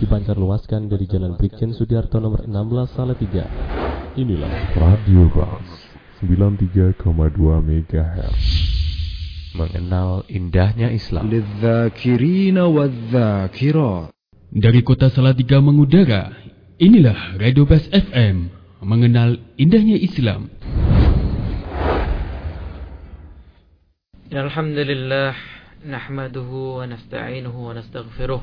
dipancar luaskan dari Jalan Brigjen Sudiarto nomor 16 Salatiga. Inilah Radio Ras 93,2 MHz. mengenal indahnya Islam. للذاكرين والذاكرات Dari kota Salatiga mengudara, inilah Radio Bas FM, mengenal indahnya Islam. إن الحمد لله نحمده ونستعينه ونستغفره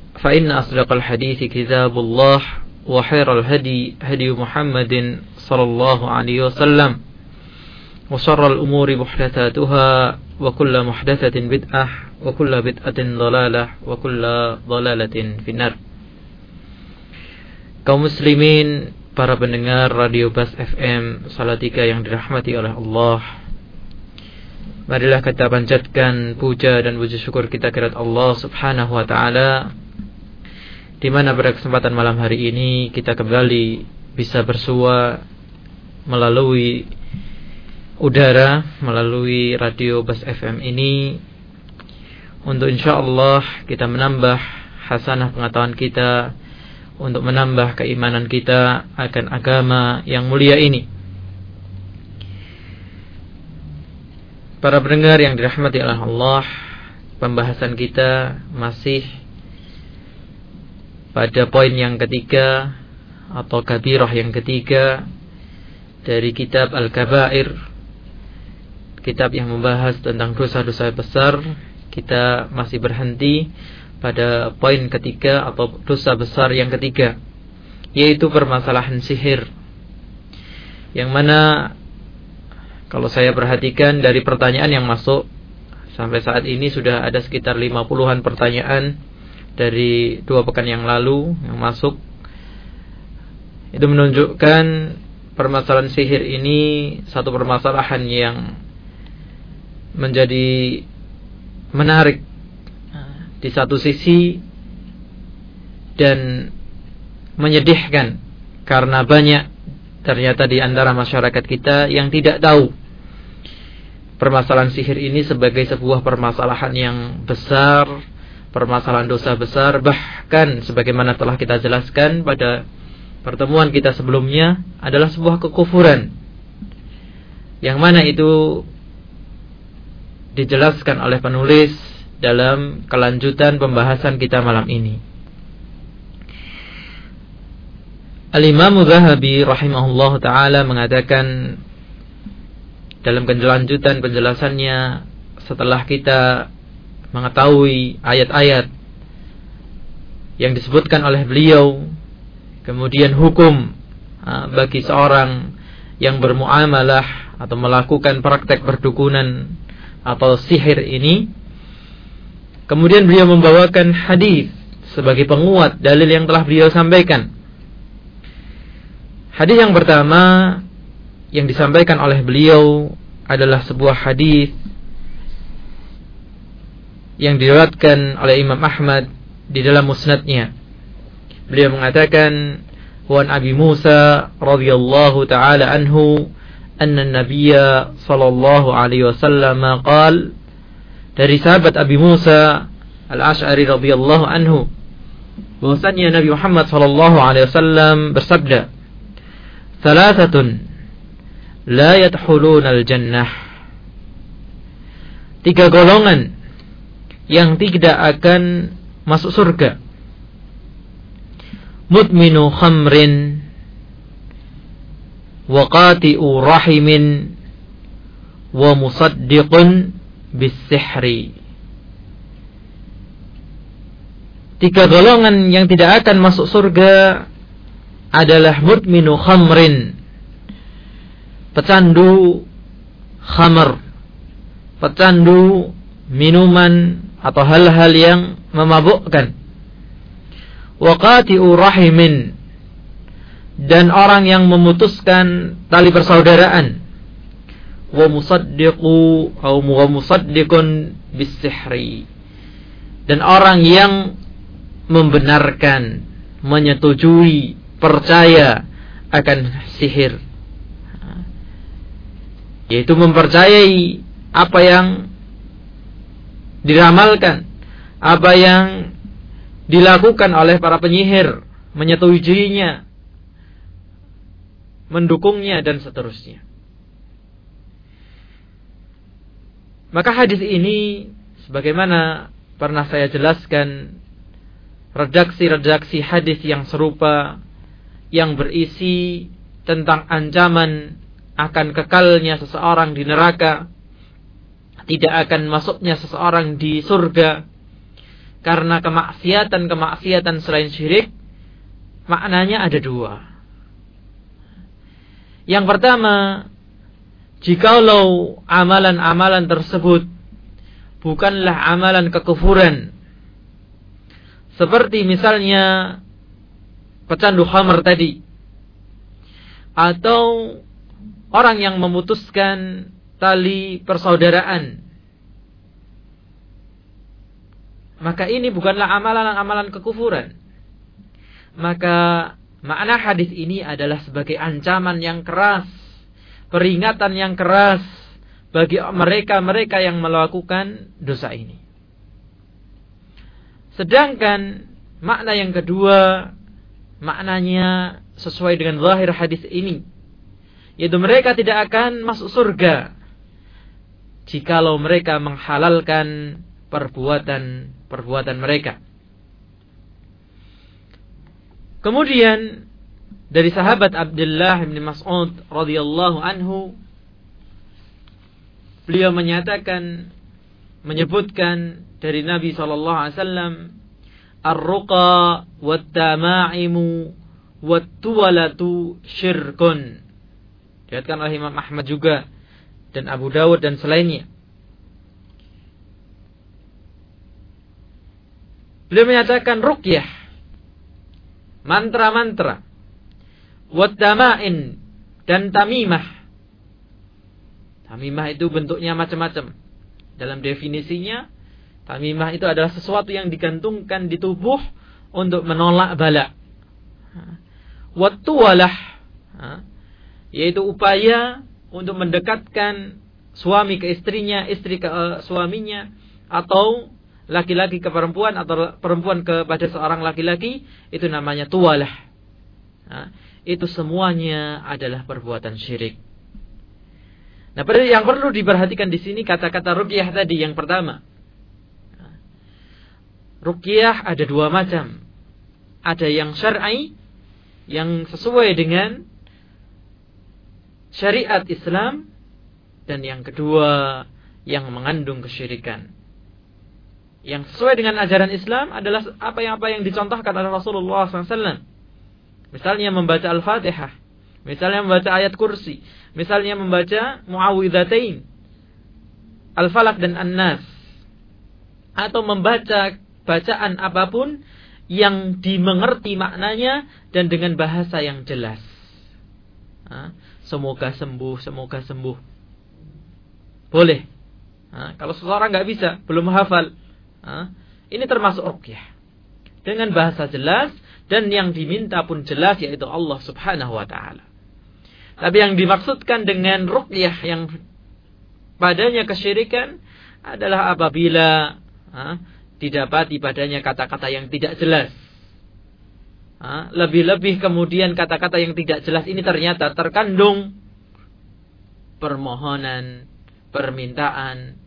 فإن أصدق الحديث كتاب الله وخير الهدي هدي محمد صلى الله عليه وسلم وشر الأمور محدثاتها وكل محدثة بدعة وكل بدعة ضلالة وكل ضلالة في النار kaum muslimin para pendengar Radio Bas FM Salatiga yang dirahmati oleh Allah Marilah kita panjatkan puja dan puji syukur kita kepada Allah Subhanahu wa taala di mana pada kesempatan malam hari ini kita kembali bisa bersua melalui udara melalui radio Bas FM ini untuk insyaallah kita menambah hasanah pengetahuan kita untuk menambah keimanan kita akan agama yang mulia ini. Para pendengar yang dirahmati oleh Allah, pembahasan kita masih pada poin yang ketiga atau kabirah yang ketiga dari kitab Al-Kabair kitab yang membahas tentang dosa-dosa besar kita masih berhenti pada poin ketiga atau dosa besar yang ketiga yaitu permasalahan sihir. Yang mana kalau saya perhatikan dari pertanyaan yang masuk sampai saat ini sudah ada sekitar 50-an pertanyaan dari dua pekan yang lalu yang masuk itu menunjukkan permasalahan sihir ini satu permasalahan yang menjadi menarik di satu sisi dan menyedihkan karena banyak ternyata di antara masyarakat kita yang tidak tahu permasalahan sihir ini sebagai sebuah permasalahan yang besar, permasalahan dosa besar, bahkan sebagaimana telah kita jelaskan pada pertemuan kita sebelumnya adalah sebuah kekufuran. Yang mana itu dijelaskan oleh penulis dalam kelanjutan pembahasan kita malam ini. Al-Imam Zahabi rahimahullah taala mengatakan dalam kelanjutan penjelasannya setelah kita mengetahui ayat-ayat yang disebutkan oleh beliau kemudian hukum bagi seorang yang bermuamalah atau melakukan praktek perdukunan atau sihir ini. Kemudian beliau membawakan hadis sebagai penguat dalil yang telah beliau sampaikan. Hadis yang pertama yang disampaikan oleh beliau adalah sebuah hadis yang diriwayatkan oleh Imam Ahmad di dalam musnadnya. Beliau mengatakan, "Wan Abi Musa radhiyallahu taala anhu anna Nabiyya sallallahu alaihi wasallam qaal" Dari sahabat Abi Musa Al-Asy'ari radhiyallahu anhu bahwasanya Nabi Muhammad sallallahu alaihi wasallam bersabda, "Thalathatun la yadkhuluna al-jannah. Tiga golongan yang tidak akan masuk surga. Mutminu khamrin wa qati'u rahimin wa musaddiqun bis-sihri. Tiga golongan yang tidak akan masuk surga adalah mutminu khamrin pecandu khamar, pecandu minuman atau hal-hal yang memabukkan. wa qati'u rahimin. Dan orang yang memutuskan tali persaudaraan. Wa musaddiqu atau wa musaddiqun bisihri dan orang yang membenarkan menyetujui percaya akan sihir. Yaitu mempercayai apa yang diramalkan. Apa yang dilakukan oleh para penyihir menyetujuinya mendukungnya dan seterusnya. Maka hadis ini sebagaimana pernah saya jelaskan redaksi-redaksi hadis yang serupa yang berisi tentang ancaman akan kekalnya seseorang di neraka tidak akan masuknya seseorang di surga. Karena kemaksiatan-kemaksiatan selain syirik maknanya ada dua. Yang pertama, jikalau amalan-amalan tersebut bukanlah amalan kekufuran, seperti misalnya pecandu khamr tadi, atau orang yang memutuskan tali persaudaraan maka ini bukanlah amalan-amalan kekufuran. Maka makna hadis ini adalah sebagai ancaman yang keras, peringatan yang keras bagi mereka-mereka yang melakukan dosa ini. Sedangkan makna yang kedua, maknanya sesuai dengan zahir hadis ini, yaitu mereka tidak akan masuk surga jikalau mereka menghalalkan perbuatan perbuatan mereka. Kemudian dari sahabat Abdullah bin Mas'ud radhiyallahu anhu beliau menyatakan menyebutkan dari Nabi sallallahu alaihi wasallam ar-ruqa wat-tama'imu wat-tuwalatu syirkun. Dikatakan oleh Imam Ahmad juga dan Abu Dawud dan selainnya. Beliau menyatakan rukyah. Mantra-mantra. Wadama'in. Dan tamimah. Tamimah itu bentuknya macam-macam. Dalam definisinya, tamimah itu adalah sesuatu yang digantungkan di tubuh untuk menolak bala. Wattuwalah. Yaitu upaya untuk mendekatkan suami ke istrinya, istri ke uh, suaminya, atau laki-laki ke perempuan atau perempuan kepada seorang laki-laki itu namanya tualah. Nah, itu semuanya adalah perbuatan syirik. Nah, yang perlu diperhatikan di sini kata-kata rukyah tadi yang pertama. Rukyah ada dua macam. Ada yang syar'i yang sesuai dengan syariat Islam dan yang kedua yang mengandung kesyirikan yang sesuai dengan ajaran Islam adalah apa yang apa yang dicontohkan oleh Rasulullah SAW. Misalnya membaca Al-Fatihah, misalnya membaca ayat kursi, misalnya membaca Muawwidzatain, Al-Falaq dan An-Nas, atau membaca bacaan apa pun yang dimengerti maknanya dan dengan bahasa yang jelas. Semoga sembuh, semoga sembuh. Boleh. kalau seseorang nggak bisa, belum hafal, ini termasuk rukyah. Dengan bahasa jelas dan yang diminta pun jelas yaitu Allah Subhanahu wa taala. Tapi yang dimaksudkan dengan rukyah yang padanya kesyirikan adalah apabila ha, didapati padanya kata-kata yang tidak jelas. Lebih-lebih kemudian kata-kata yang tidak jelas ini ternyata terkandung permohonan, permintaan,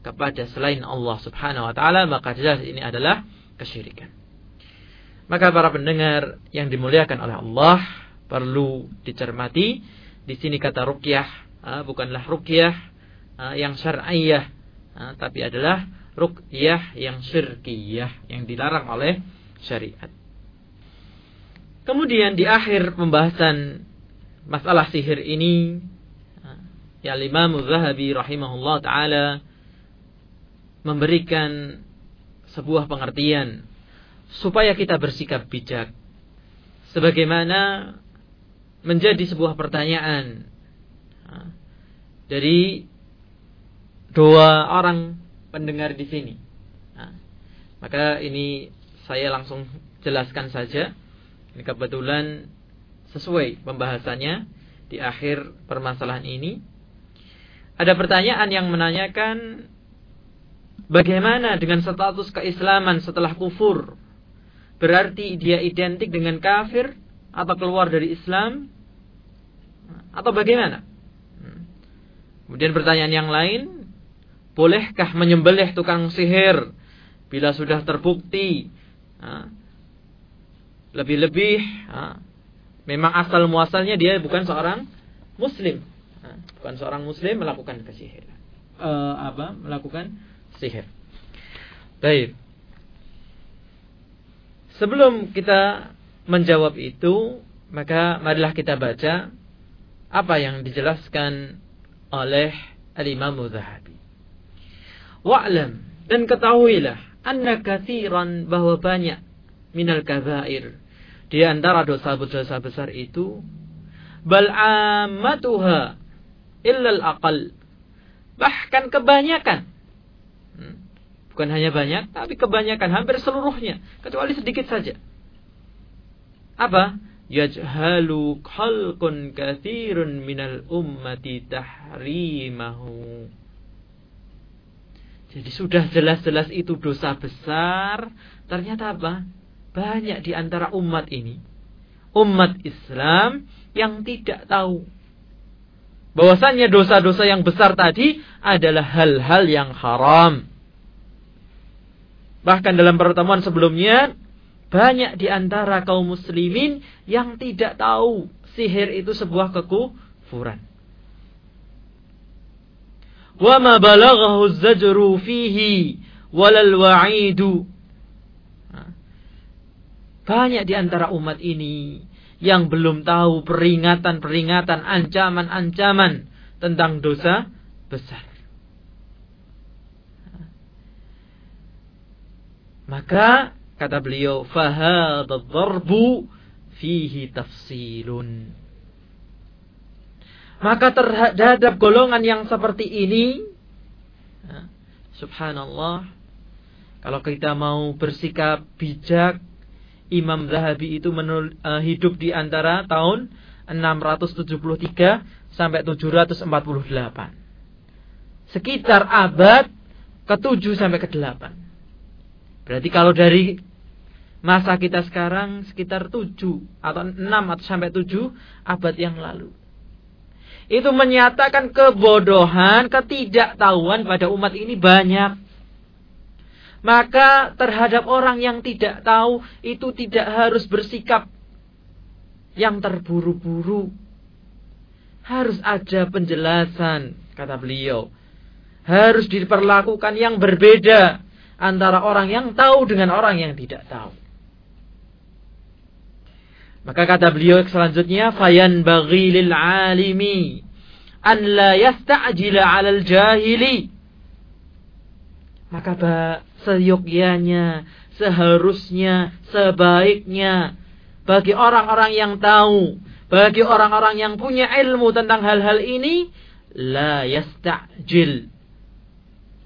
kepada selain Allah Subhanahu wa taala maka jelas ini adalah kesyirikan. Maka para pendengar yang dimuliakan oleh Allah perlu dicermati di sini kata rukyah bukanlah rukyah yang syar'iyah tapi adalah rukyah yang syirkiyah yang dilarang oleh syariat. Kemudian di akhir pembahasan masalah sihir ini ya Imam Zahabi rahimahullah taala memberikan sebuah pengertian supaya kita bersikap bijak. Sebagaimana menjadi sebuah pertanyaan dari dua orang pendengar di sini. Maka ini saya langsung jelaskan saja. Ini kebetulan sesuai pembahasannya di akhir permasalahan ini. Ada pertanyaan yang menanyakan bagaimana dengan status keislaman setelah kufur? Berarti dia identik dengan kafir atau keluar dari Islam atau bagaimana? Kemudian pertanyaan yang lain, bolehkah menyembelih tukang sihir bila sudah terbukti lebih-lebih memang asal muasalnya dia bukan seorang muslim. Bukan seorang muslim melakukan kesihir. Uh, apa? Melakukan sihir. Baik. Sebelum kita menjawab itu maka marilah kita baca apa yang dijelaskan oleh Al-Imam Zahabi. Wa'lam dan ketahuilah anna kathiran bahwa banyak minal kabair di antara dosa-dosa besar itu bal ammatuha illal aqal. Bahkan kebanyakan. Hmm, bukan hanya banyak tapi kebanyakan hampir seluruhnya. Kecuali sedikit saja. Apa? Yajhalu khalqun kathirun minal ummati tahrimahu. Jadi sudah jelas-jelas itu dosa besar. Ternyata apa banyak di antara umat ini, umat Islam yang tidak tahu bahwasannya dosa-dosa yang besar tadi adalah hal-hal yang haram. Bahkan dalam pertemuan sebelumnya, banyak di antara kaum muslimin yang tidak tahu sihir itu sebuah kekufuran. Ma balaghahu zajru fihi walal wa'idu banyak di antara umat ini yang belum tahu peringatan-peringatan, ancaman-ancaman tentang dosa besar. Maka kata beliau, fahadadharbu fihi tafsilun. Maka terhadap golongan yang seperti ini, subhanallah, kalau kita mau bersikap bijak, Imam Zahabi itu menul, uh, hidup di antara tahun 673 sampai 748. Sekitar abad ke-7 sampai ke-8. Berarti kalau dari masa kita sekarang sekitar 7 atau 6 atau sampai 7 abad yang lalu. Itu menyatakan kebodohan, ketidaktahuan pada umat ini banyak. Maka terhadap orang yang tidak tahu itu tidak harus bersikap yang terburu-buru. Harus ada penjelasan, kata beliau. Harus diperlakukan yang berbeda antara orang yang tahu dengan orang yang tidak tahu. Maka kata beliau selanjutnya, fayan bagi lil alimi an la yasta'jila 'alal jahili. Maka seyogyanya, seharusnya, sebaiknya bagi orang-orang yang tahu, bagi orang-orang yang punya ilmu tentang hal-hal ini, la yasta'jil.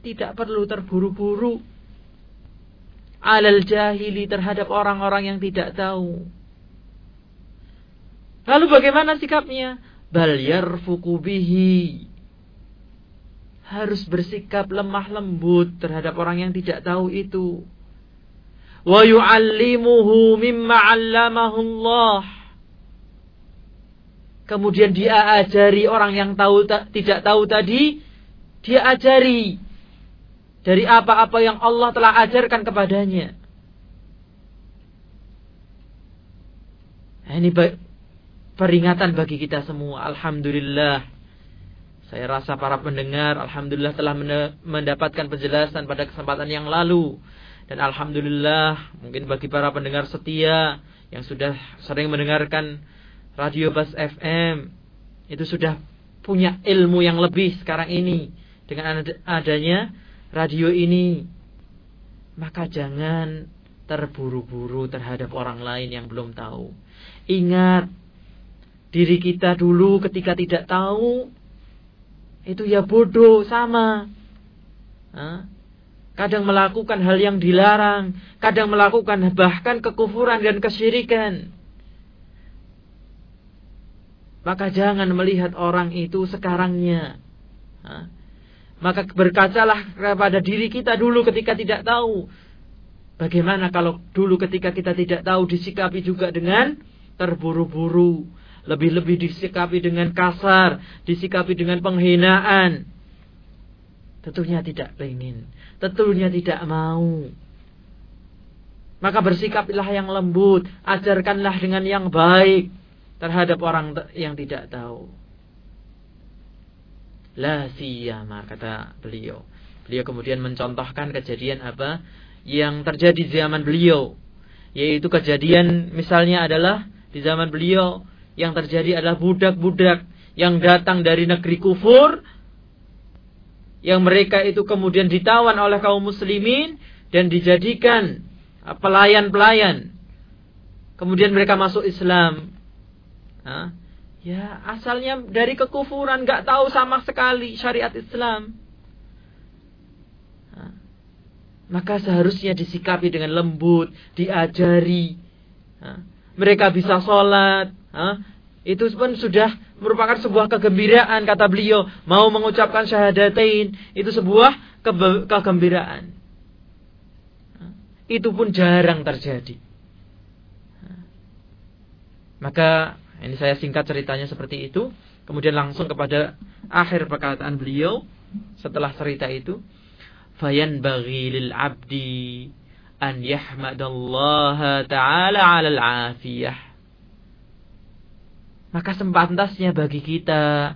Tidak perlu terburu-buru alal jahili terhadap orang-orang yang tidak tahu. Lalu bagaimana sikapnya? Bal yarfuku bihi harus bersikap lemah lembut terhadap orang yang tidak tahu itu. Wa yu'allimuhu mimma 'allamahu Allah. Kemudian dia ajari orang yang tahu tidak tahu tadi, dia ajari dari apa-apa yang Allah telah ajarkan kepadanya. Nah, ini peringatan bagi kita semua. Alhamdulillah saya rasa para pendengar alhamdulillah telah mendapatkan penjelasan pada kesempatan yang lalu dan alhamdulillah mungkin bagi para pendengar setia yang sudah sering mendengarkan Radio Bas FM itu sudah punya ilmu yang lebih sekarang ini dengan adanya radio ini maka jangan terburu-buru terhadap orang lain yang belum tahu. Ingat, diri kita dulu ketika tidak tahu, itu ya bodoh, sama. Kadang melakukan hal yang dilarang, kadang melakukan bahkan kekufuran dan kesyirikan. Maka jangan melihat orang itu sekarangnya. Maka berkacalah kepada diri kita dulu ketika tidak tahu. Bagaimana kalau dulu ketika kita tidak tahu disikapi juga dengan terburu-buru. Lebih-lebih disikapi dengan kasar. Disikapi dengan penghinaan. Tentunya tidak ingin. Tentunya tidak mau. Maka bersikapilah yang lembut. Ajarkanlah dengan yang baik. Terhadap orang yang tidak tahu. La siyama kata beliau. Beliau kemudian mencontohkan kejadian apa? yang terjadi di zaman beliau yaitu kejadian misalnya adalah di zaman beliau yang terjadi adalah budak-budak yang datang dari negeri kufur yang mereka itu kemudian ditawan oleh kaum muslimin dan dijadikan pelayan-pelayan kemudian mereka masuk Islam Hah? ya asalnya dari kekufuran nggak tahu sama sekali syariat Islam maka seharusnya disikapi dengan lembut, diajari. Mereka bisa sholat. Itu pun sudah merupakan sebuah kegembiraan kata beliau. Mau mengucapkan syahadatain itu sebuah kegembiraan. Itu pun jarang terjadi. Maka ini saya singkat ceritanya seperti itu. Kemudian langsung kepada akhir perkataan beliau setelah cerita itu fayanbaghi lil abdi an yahmadallaha ta'ala 'alal 'afiyah maka sepantasnya bagi kita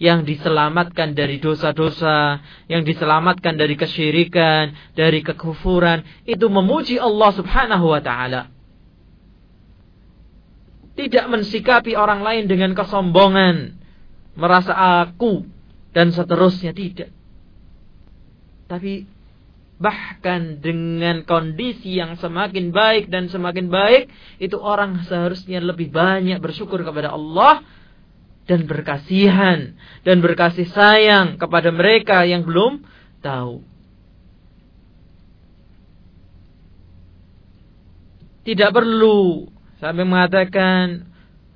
yang diselamatkan dari dosa-dosa, yang diselamatkan dari kesyirikan, dari kekufuran, itu memuji Allah Subhanahu wa taala. Tidak mensikapi orang lain dengan kesombongan, merasa aku dan seterusnya tidak. Tapi bahkan dengan kondisi yang semakin baik dan semakin baik, itu orang seharusnya lebih banyak bersyukur kepada Allah dan berkasihan dan berkasih sayang kepada mereka yang belum tahu. Tidak perlu sampai mengatakan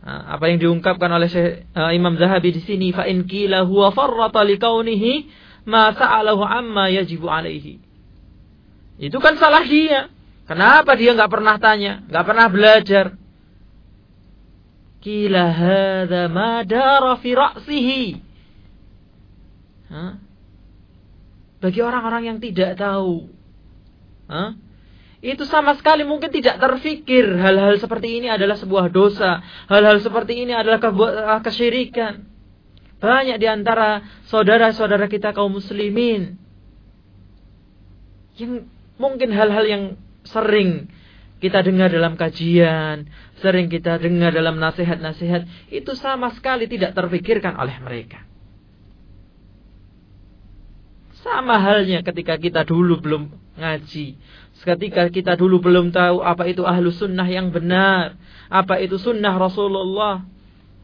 apa yang diungkapkan oleh Imam Zahabi di sini fa in qila huwa farrata kaunihi ma sa'alahu amma yajibu alaihi. Itu kan salah dia. Kenapa dia nggak pernah tanya, nggak pernah belajar? Kila hadza ma. Bagi orang-orang yang tidak tahu. Hah? Itu sama sekali mungkin tidak terfikir hal-hal seperti ini adalah sebuah dosa. Hal-hal seperti ini adalah kesyirikan. Banyak di antara saudara-saudara kita kaum muslimin yang mungkin hal-hal yang sering kita dengar dalam kajian, sering kita dengar dalam nasihat-nasihat, itu sama sekali tidak terpikirkan oleh mereka. Sama halnya ketika kita dulu belum ngaji. Ketika kita dulu belum tahu apa itu ahlu sunnah yang benar. Apa itu sunnah Rasulullah.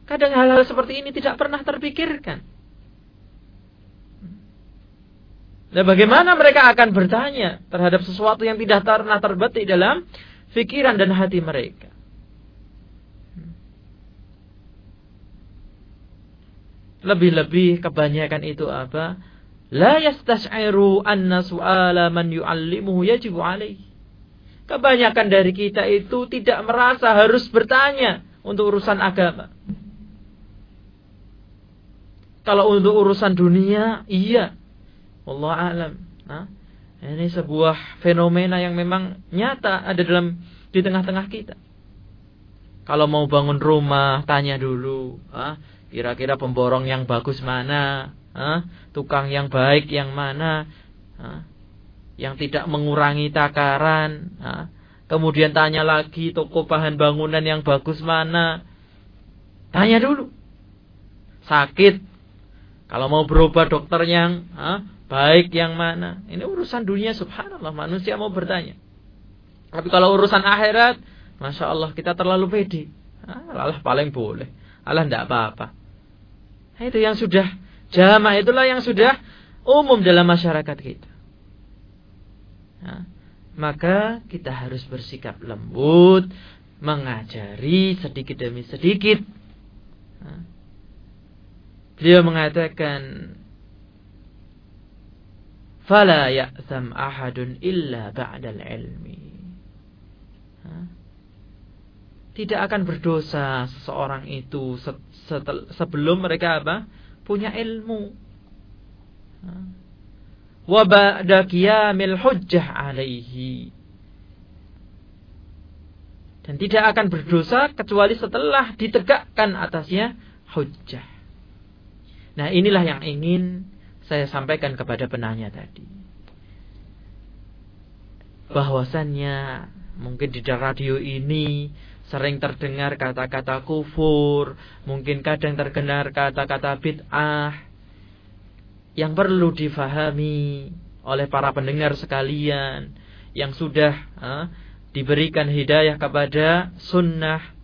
Kadang hal-hal seperti ini tidak pernah terpikirkan. Dan bagaimana mereka akan bertanya terhadap sesuatu yang tidak pernah terbetik dalam pikiran dan hati mereka. Lebih-lebih kebanyakan itu apa? La yastash'iru anna su'ala man yu'allimuhu yajibu alaih. Kebanyakan dari kita itu tidak merasa harus bertanya untuk urusan agama. Kalau untuk urusan dunia, iya. Allah alam. Nah, ini sebuah fenomena yang memang nyata ada dalam di tengah-tengah kita. Kalau mau bangun rumah, tanya dulu, ah, kira-kira pemborong yang bagus mana, ah, tukang yang baik yang mana, ah, yang tidak mengurangi takaran, ah, kemudian tanya lagi toko bahan bangunan yang bagus mana, tanya dulu. Sakit, kalau mau berubah dokter yang ha, baik yang mana? Ini urusan dunia subhanallah manusia mau bertanya. Tapi kalau urusan akhirat, masya Allah kita terlalu pede. Ah, Allah paling boleh. Allah tidak apa-apa. Nah, itu yang sudah jamaah itulah yang sudah umum dalam masyarakat kita. Nah, maka kita harus bersikap lembut, mengajari sedikit demi sedikit. Nah, beliau mengatakan, "Fala ya'tham ahadun illa ba'dal ilmi." Tidak akan berdosa seseorang itu sebelum mereka apa? Punya ilmu. Wa ba'da qiyamil hujjah alaihi. Dan tidak akan berdosa kecuali setelah ditegakkan atasnya hujjah. Nah inilah yang ingin saya sampaikan kepada penanya tadi. Bahwasannya mungkin di radio ini sering terdengar kata-kata kufur, mungkin kadang terdengar kata-kata bid'ah yang perlu difahami oleh para pendengar sekalian yang sudah eh, diberikan hidayah kepada sunnah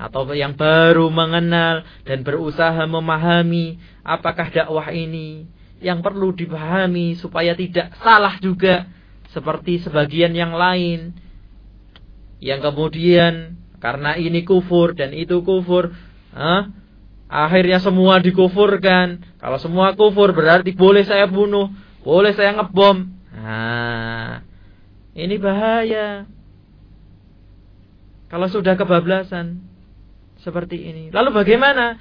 atau yang baru mengenal dan berusaha memahami apakah dakwah ini yang perlu dipahami supaya tidak salah juga seperti sebagian yang lain yang kemudian karena ini kufur dan itu kufur, ah, akhirnya semua dikufurkan. Kalau semua kufur berarti boleh saya bunuh, boleh saya ngebom. Nah, ini bahaya. Kalau sudah kebablasan seperti ini. Lalu bagaimana?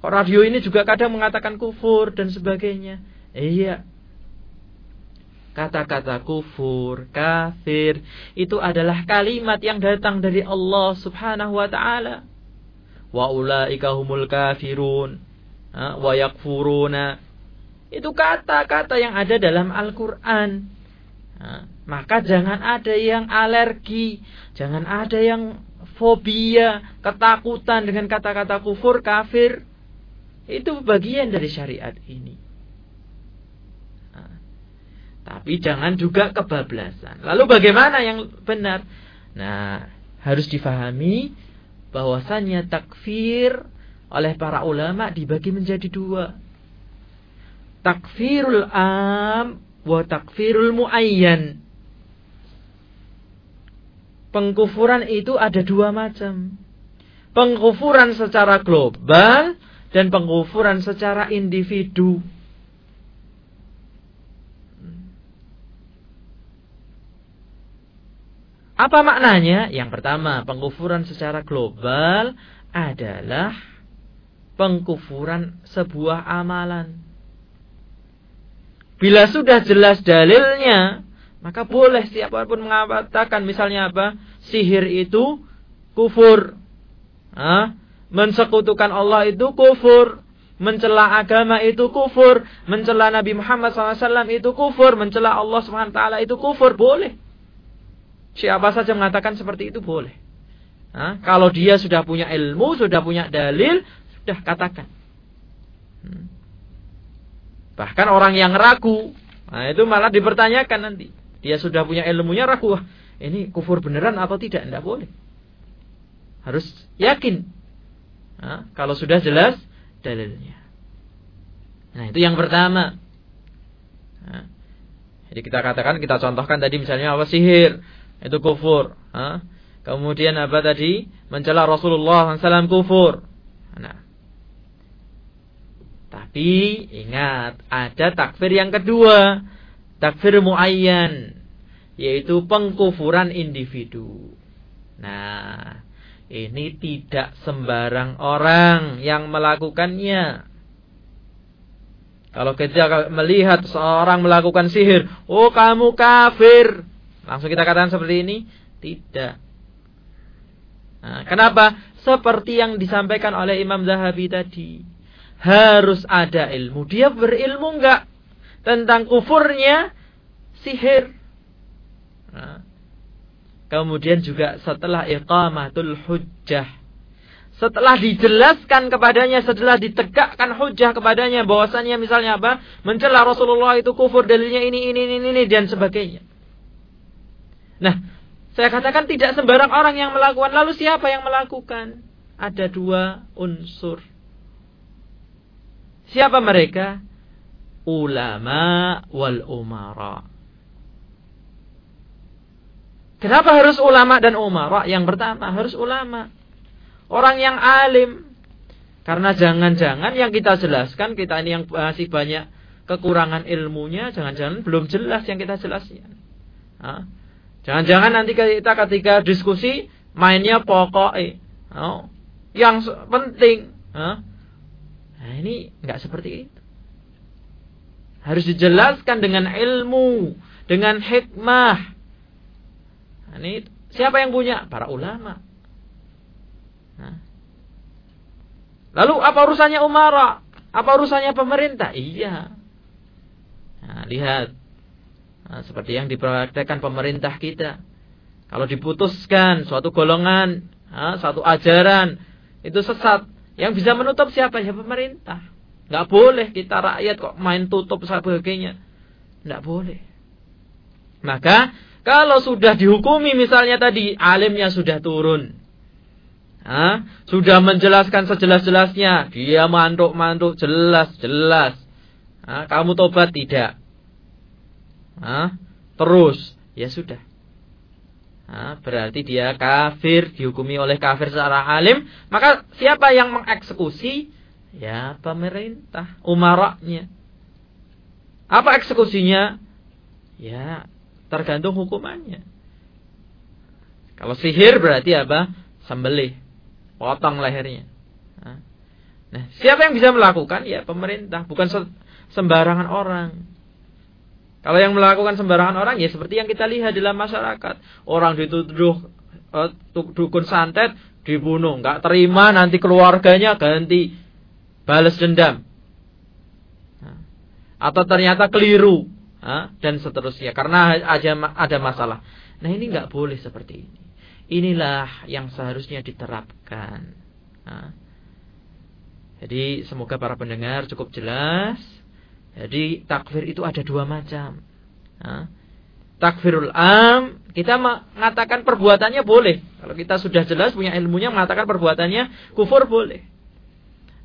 Kok radio ini juga kadang mengatakan kufur dan sebagainya. Iya, kata-kata kufur, kafir, itu adalah kalimat yang datang dari Allah Subhanahu wa taala. Wa ulaika humul kafirun wa yakfuruna. Itu kata-kata yang ada dalam Al-Qur'an. Maka jangan ada yang alergi, jangan ada yang fobia, ketakutan dengan kata-kata kufur, kafir. Itu bagian dari syariat ini. Tapi jangan juga kebablasan. Lalu bagaimana yang benar? Nah, harus difahami bahwasannya takfir oleh para ulama dibagi menjadi dua. Takfirul am wa takfirul muayyan. Pengkufuran itu ada dua macam. Pengkufuran secara global dan pengkufuran secara individu. Apa maknanya? Yang pertama, pengkufuran secara global adalah pengkufuran sebuah amalan. Bila sudah jelas dalilnya, maka boleh siapa pun mengatakan misalnya apa? Sihir itu kufur. Hah? Mensekutukan Allah itu kufur. Mencela agama itu kufur. Mencela Nabi Muhammad SAW itu kufur. Mencela Allah SWT itu kufur. Boleh. Siapa saja mengatakan seperti itu boleh. Nah, kalau dia sudah punya ilmu, sudah punya dalil, sudah katakan. Hmm. Bahkan orang yang ragu, nah itu malah dipertanyakan nanti. Dia sudah punya ilmunya ragu, wah ini kufur beneran atau tidak? Tidak boleh. Harus yakin. Nah, kalau sudah jelas dalilnya. Nah itu yang pertama. Nah, jadi kita katakan, kita contohkan tadi misalnya apa sihir itu kufur. Ha? Kemudian apa tadi? Mencela Rasulullah SAW kufur. Nah. Tapi ingat, ada takfir yang kedua. Takfir muayyan. Yaitu pengkufuran individu. Nah, ini tidak sembarang orang yang melakukannya. Kalau kita melihat seorang melakukan sihir, oh kamu kafir. Langsung kita katakan seperti ini? Tidak. Nah, kenapa? Seperti yang disampaikan oleh Imam Zahabi tadi. Harus ada ilmu. Dia berilmu enggak? Tentang kufurnya sihir. Nah, kemudian juga setelah iqamatul hujjah. Setelah dijelaskan kepadanya, setelah ditegakkan hujjah kepadanya bahwasannya misalnya apa? Mencela Rasulullah itu kufur, dalilnya ini, ini, ini, ini, dan sebagainya. Nah, Saya katakan tidak sembarang orang yang melakukan. Lalu siapa yang melakukan? Ada dua unsur. Siapa mereka? Ulama wal umara. Kenapa harus ulama dan umara? Yang pertama harus ulama. Orang yang alim. Karena jangan-jangan yang kita jelaskan, kita ini yang masih banyak kekurangan ilmunya, jangan-jangan belum jelas yang kita jelaskan. Jangan-jangan nanti kita ketika diskusi mainnya pokok, oh, yang penting. Nah ini nggak seperti itu. Harus dijelaskan dengan ilmu, dengan hikmah. Nah, ini siapa yang punya? Para ulama. Nah. Lalu apa urusannya umara? Apa urusannya pemerintah? Iya. Nah, lihat. Nah, seperti yang dipraktekkan pemerintah kita. Kalau diputuskan suatu golongan, nah, suatu ajaran, itu sesat. Yang bisa menutup siapa? Ya pemerintah. Nggak boleh kita rakyat kok main tutup sebagainya. Nggak boleh. Maka kalau sudah dihukumi misalnya tadi alimnya sudah turun. Ha? Sudah menjelaskan sejelas-jelasnya. Dia mantuk-mantuk jelas-jelas. Kamu tobat tidak. Ha? Terus. Ya sudah. Ha? Berarti dia kafir. Dihukumi oleh kafir secara alim. Maka siapa yang mengeksekusi? Ya pemerintah. Umaraknya. Apa eksekusinya? Ya tergantung hukumannya. Kalau sihir berarti apa? Sembelih potong lehernya. Nah, siapa yang bisa melakukan? Ya pemerintah, bukan sembarangan orang. Kalau yang melakukan sembarangan orang ya seperti yang kita lihat dalam masyarakat. Orang dituduh uh, dukun santet dibunuh, nggak terima nanti keluarganya ganti balas dendam. Atau ternyata keliru dan seterusnya karena ada masalah. Nah, ini nggak boleh seperti ini. Inilah yang seharusnya diterapkan. Nah, jadi semoga para pendengar cukup jelas. Jadi takfir itu ada dua macam. Nah, takfirul am kita mengatakan perbuatannya boleh. Kalau kita sudah jelas punya ilmunya mengatakan perbuatannya kufur boleh.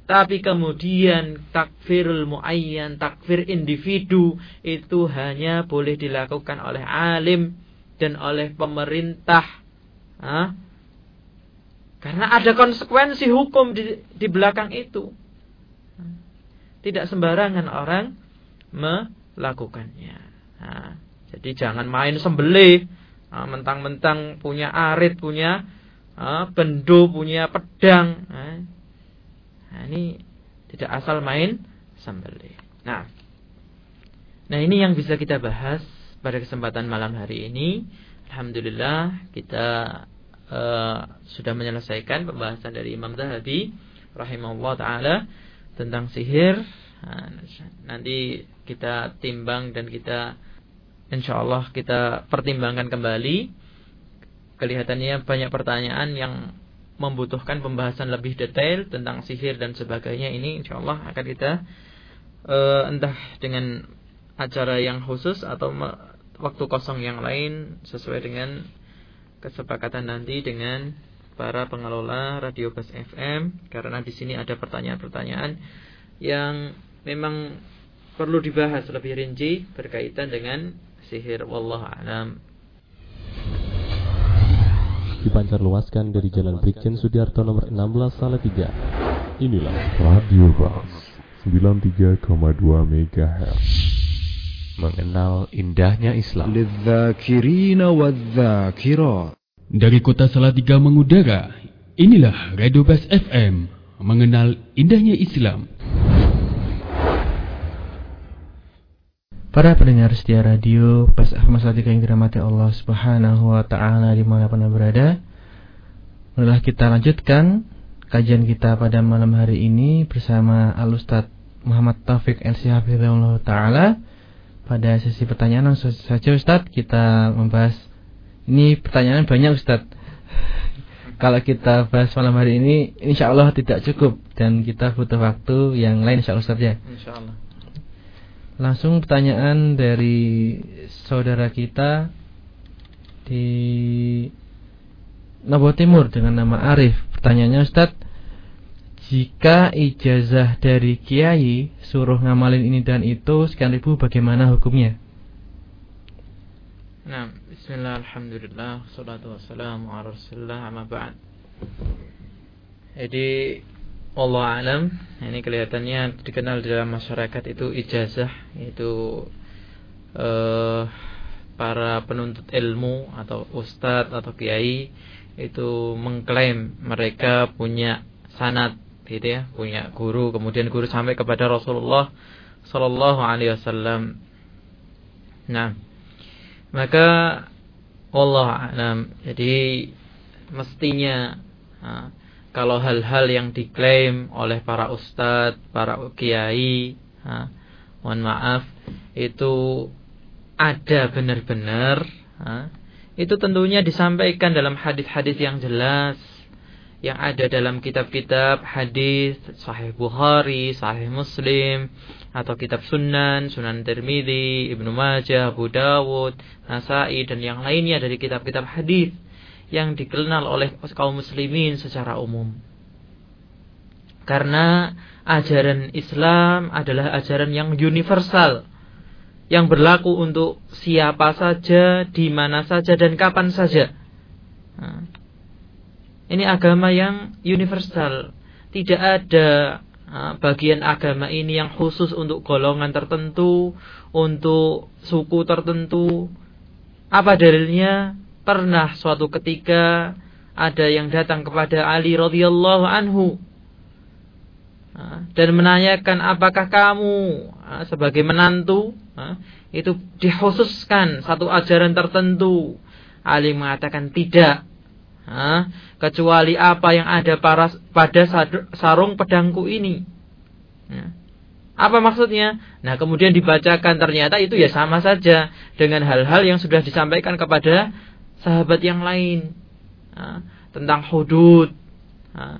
Tapi kemudian takfirul muayyan, takfir individu itu hanya boleh dilakukan oleh alim dan oleh pemerintah Hah? Karena ada konsekuensi hukum di, di belakang itu. Tidak sembarangan orang melakukannya. Nah, jadi jangan main sembelih. Mentang-mentang punya arit, punya bendo, punya pedang. Nah, ini tidak asal main sembelih. Nah, nah ini yang bisa kita bahas pada kesempatan malam hari ini. Alhamdulillah kita uh, sudah menyelesaikan pembahasan dari Imam Zahabi rahimahullah taala tentang sihir. Nah, nanti kita timbang dan kita insyaallah kita pertimbangkan kembali. Kelihatannya banyak pertanyaan yang membutuhkan pembahasan lebih detail tentang sihir dan sebagainya ini insyaallah akan kita uh, entah dengan acara yang khusus atau waktu kosong yang lain sesuai dengan kesepakatan nanti dengan para pengelola Radio Bas FM karena di sini ada pertanyaan-pertanyaan yang memang perlu dibahas lebih rinci berkaitan dengan sihir wallahu alam. Dipancar luaskan dari Jalan Brigjen Sudiarto nomor 16 Salatiga. Inilah Radio Bas 93,2 MHz mengenal indahnya Islam. Dari kota Salatiga mengudara, inilah Radio Bas FM, mengenal indahnya Islam. Para pendengar setia radio Bas FM Salatiga yang dirahmati Allah Subhanahu wa taala di mana pun berada. Marilah kita lanjutkan kajian kita pada malam hari ini bersama Al Ustaz Muhammad Taufik LC Hafizahullah Ta'ala pada sesi pertanyaan langsung saja Ustadz kita membahas ini pertanyaan banyak Ustadz kalau kita bahas malam hari ini insya Allah tidak cukup dan kita butuh waktu yang lain insya Allah Ustadz ya insya Allah langsung pertanyaan dari saudara kita di Nabo Timur dengan nama Arif. Pertanyaannya Ustadz, jika ijazah dari kiai suruh ngamalin ini dan itu sekian ribu bagaimana hukumnya? Nah, bismillah, alhamdulillah, salatu wassalamu ala rasulullah, amma ba'd. Jadi, Allah alam, ini kelihatannya dikenal dalam masyarakat itu ijazah, itu eh, para penuntut ilmu atau ustadz atau kiai itu mengklaim mereka punya sanat gitu ya, punya guru, kemudian guru sampai kepada Rasulullah sallallahu alaihi wasallam. Nah, maka Allah alam. Jadi mestinya kalau hal-hal yang diklaim oleh para ustadz, para kiai, mohon maaf, itu ada benar-benar itu tentunya disampaikan dalam hadis-hadis yang jelas yang ada dalam kitab-kitab hadis Sahih Bukhari, Sahih Muslim atau kitab Sunan, Sunan Tirmidzi, Ibnu Majah, Abu Dawud, Nasai dan yang lainnya dari kitab-kitab hadis yang dikenal oleh kaum muslimin secara umum. Karena ajaran Islam adalah ajaran yang universal yang berlaku untuk siapa saja, di mana saja dan kapan saja. Nah, ini agama yang universal. Tidak ada nah, bagian agama ini yang khusus untuk golongan tertentu, untuk suku tertentu. Apa dalilnya? Pernah suatu ketika ada yang datang kepada Ali radhiyallahu anhu dan menanyakan apakah kamu sebagai menantu itu dikhususkan satu ajaran tertentu. Ali mengatakan tidak. Kecuali apa yang ada pada sarung pedangku ini. Ya. Apa maksudnya? Nah, kemudian dibacakan ternyata itu ya sama saja dengan hal-hal yang sudah disampaikan kepada sahabat yang lain. tentang hudud.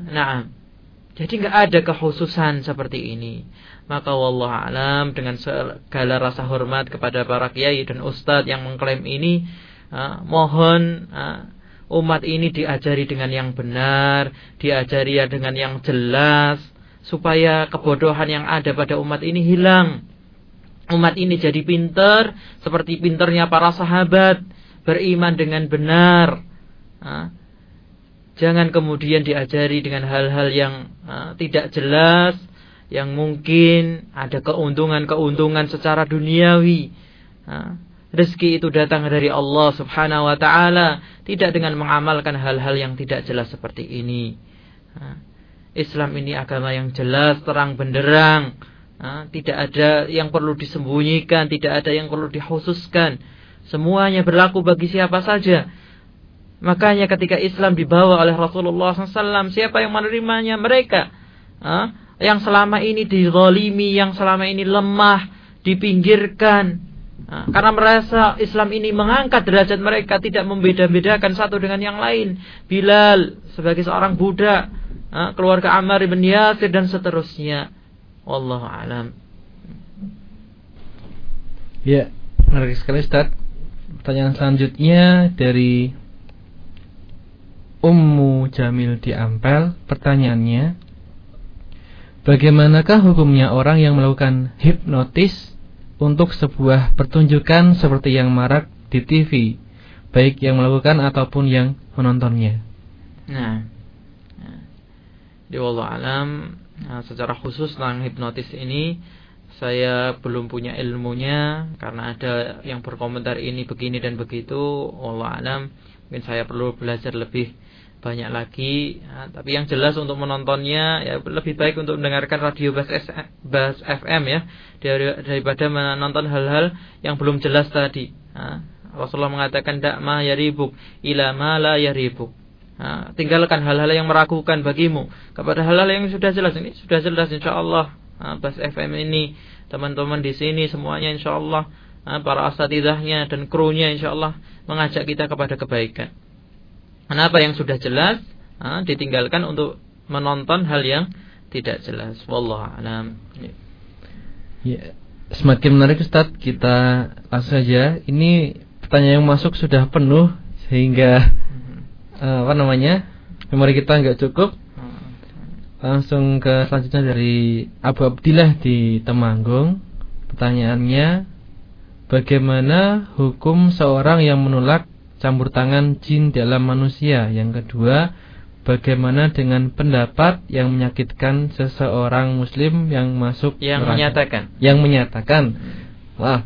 Nah, jadi nggak ada kekhususan seperti ini. Maka wallah alam dengan segala rasa hormat kepada para kiai dan ustadz yang mengklaim ini, uh, mohon uh, umat ini diajari dengan yang benar, diajari ya dengan yang jelas, supaya kebodohan yang ada pada umat ini hilang. Umat ini jadi pinter, seperti pinternya para sahabat, beriman dengan benar. Jangan kemudian diajari dengan hal-hal yang tidak jelas, yang mungkin ada keuntungan-keuntungan secara duniawi. Rezeki itu datang dari Allah Subhanahu wa taala, tidak dengan mengamalkan hal-hal yang tidak jelas seperti ini. Islam ini agama yang jelas, terang benderang. Tidak ada yang perlu disembunyikan, tidak ada yang perlu dikhususkan. Semuanya berlaku bagi siapa saja Makanya ketika Islam dibawa oleh Rasulullah SAW, siapa yang menerimanya? Mereka. Yang selama ini dizalimi, yang selama ini lemah, dipinggirkan. Karena merasa Islam ini mengangkat derajat mereka, tidak membeda-bedakan satu dengan yang lain. Bilal sebagai seorang budak, ha? keluarga Ammar ibn Yasir dan seterusnya. Wallahu alam. Ya, menarik sekali Ustaz. Pertanyaan selanjutnya dari Ummu Jamil di Ampel Pertanyaannya Bagaimanakah hukumnya orang yang melakukan hipnotis Untuk sebuah pertunjukan seperti yang marak di TV Baik yang melakukan ataupun yang menontonnya Nah, nah. Di Allah alam nah, Secara khusus tentang hipnotis ini saya belum punya ilmunya karena ada yang berkomentar ini begini dan begitu Allah alam mungkin saya perlu belajar lebih banyak lagi. Ya, tapi yang jelas untuk menontonnya ya lebih baik untuk mendengarkan radio Bas, FM ya dari, daripada menonton hal-hal yang belum jelas tadi. Ya. Rasulullah mengatakan dakma yaribuk ila ma la yaribuk. Ya, tinggalkan hal-hal yang meragukan bagimu kepada hal-hal yang sudah jelas. Ini sudah jelas insyaallah. Ya, Bas FM ini teman-teman di sini semuanya insyaallah. Ya, para asatidahnya dan krunya insyaallah mengajak kita kepada kebaikan Kenapa yang sudah jelas ha, ditinggalkan untuk menonton hal yang tidak jelas. Wallahu a'lam. Ya. Semakin menarik Ustaz, kita langsung saja. Ini pertanyaan yang masuk sudah penuh sehingga eh, apa namanya memori kita nggak cukup Mhm. langsung ke selanjutnya dari Abu Abdillah di Temanggung pertanyaannya bagaimana hukum seorang yang menolak campur tangan jin dalam manusia yang kedua bagaimana dengan pendapat yang menyakitkan seseorang muslim yang masuk Yang neraka? menyatakan. yang menyatakan wah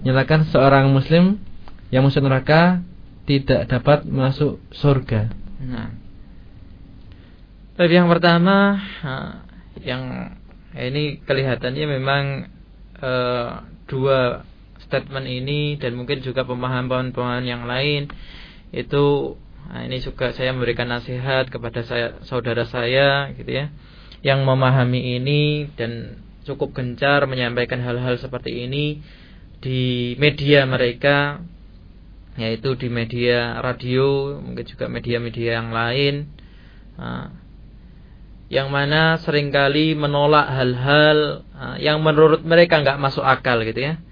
menyatakan seorang muslim yang masuk neraka tidak dapat masuk surga Nah. Tapi yang pertama yang ini kelihatannya memang eh, dua statement ini dan mungkin juga pemahaman-pemahaman yang lain itu nah ini juga saya memberikan nasihat kepada saya saudara saya gitu ya yang memahami ini dan cukup gencar menyampaikan hal-hal seperti ini di media mereka yaitu di media radio mungkin juga media-media yang lain Nah, yang mana sering kali menolak hal-hal ah, yang menurut mereka nggak masuk akal gitu ya. Nah,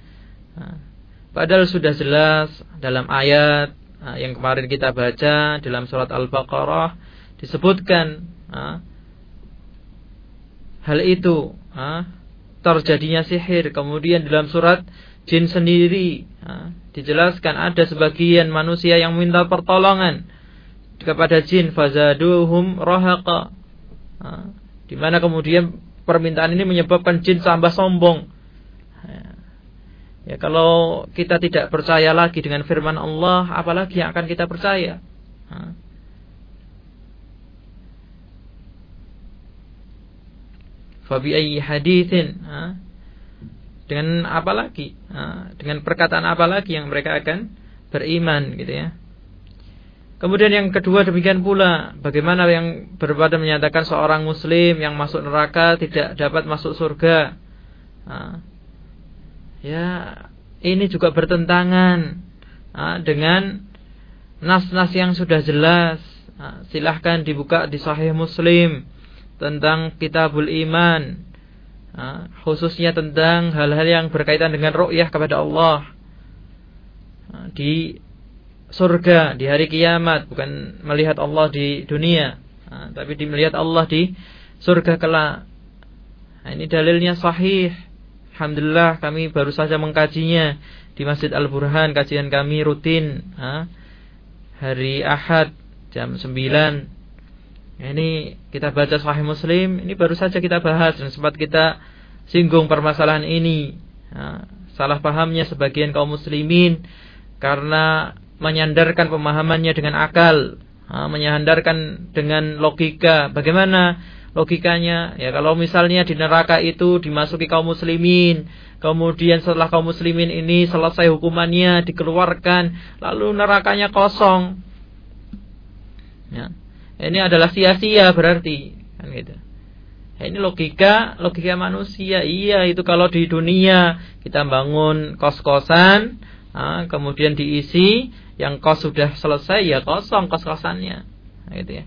padahal sudah jelas dalam ayat ah, yang kemarin kita baca dalam surat Al-Baqarah disebutkan ah, hal itu terjadinya sihir. Kemudian dalam surat jin sendiri dijelaskan ada sebagian manusia yang minta pertolongan kepada jin. Fazaduhum rahaqa Ah, di mana kemudian permintaan ini menyebabkan jin tambah sombong Ya. kalau kita tidak percaya lagi dengan firman Allah apalagi yang akan kita percaya. Fabi ayyi hadithin dengan apa lagi dengan perkataan apa lagi yang mereka akan beriman gitu ya Kemudian yang kedua demikian pula bagaimana yang berbeda menyatakan seorang muslim yang masuk neraka tidak dapat masuk surga. Ya ini juga bertentangan nah, dengan nas-nas yang sudah jelas. Nah, silahkan dibuka di Sahih Muslim tentang Kitabul Iman, nah, khususnya tentang hal-hal yang berkaitan dengan ru'yah kepada Allah. Di surga di hari kiamat bukan melihat Allah di dunia tapi melihat Allah di surga kelak nah, ini dalilnya sahih Alhamdulillah kami baru saja mengkajinya di Masjid Al-Burhan. Kajian kami rutin hari Ahad jam 9 nah, ini kita baca sahih Muslim ini baru saja kita bahas dan sempat kita singgung permasalahan ini salah pahamnya sebagian kaum muslimin karena menyandarkan pemahamannya dengan akal, menyandarkan dengan logika. Bagaimana logikanya? Ya kalau misalnya di neraka itu dimasuki kaum muslimin, kemudian setelah kaum muslimin ini selesai hukumannya dikeluarkan, lalu nerakanya kosong. Ya. Ini adalah sia-sia berarti, kan gitu. Ya, ini logika, logika manusia. Iya, itu kalau di dunia kita bangun kos-kosan, Nah, kemudian diisi yang kos sudah selesai ya kosong kos-kosannya gitu ya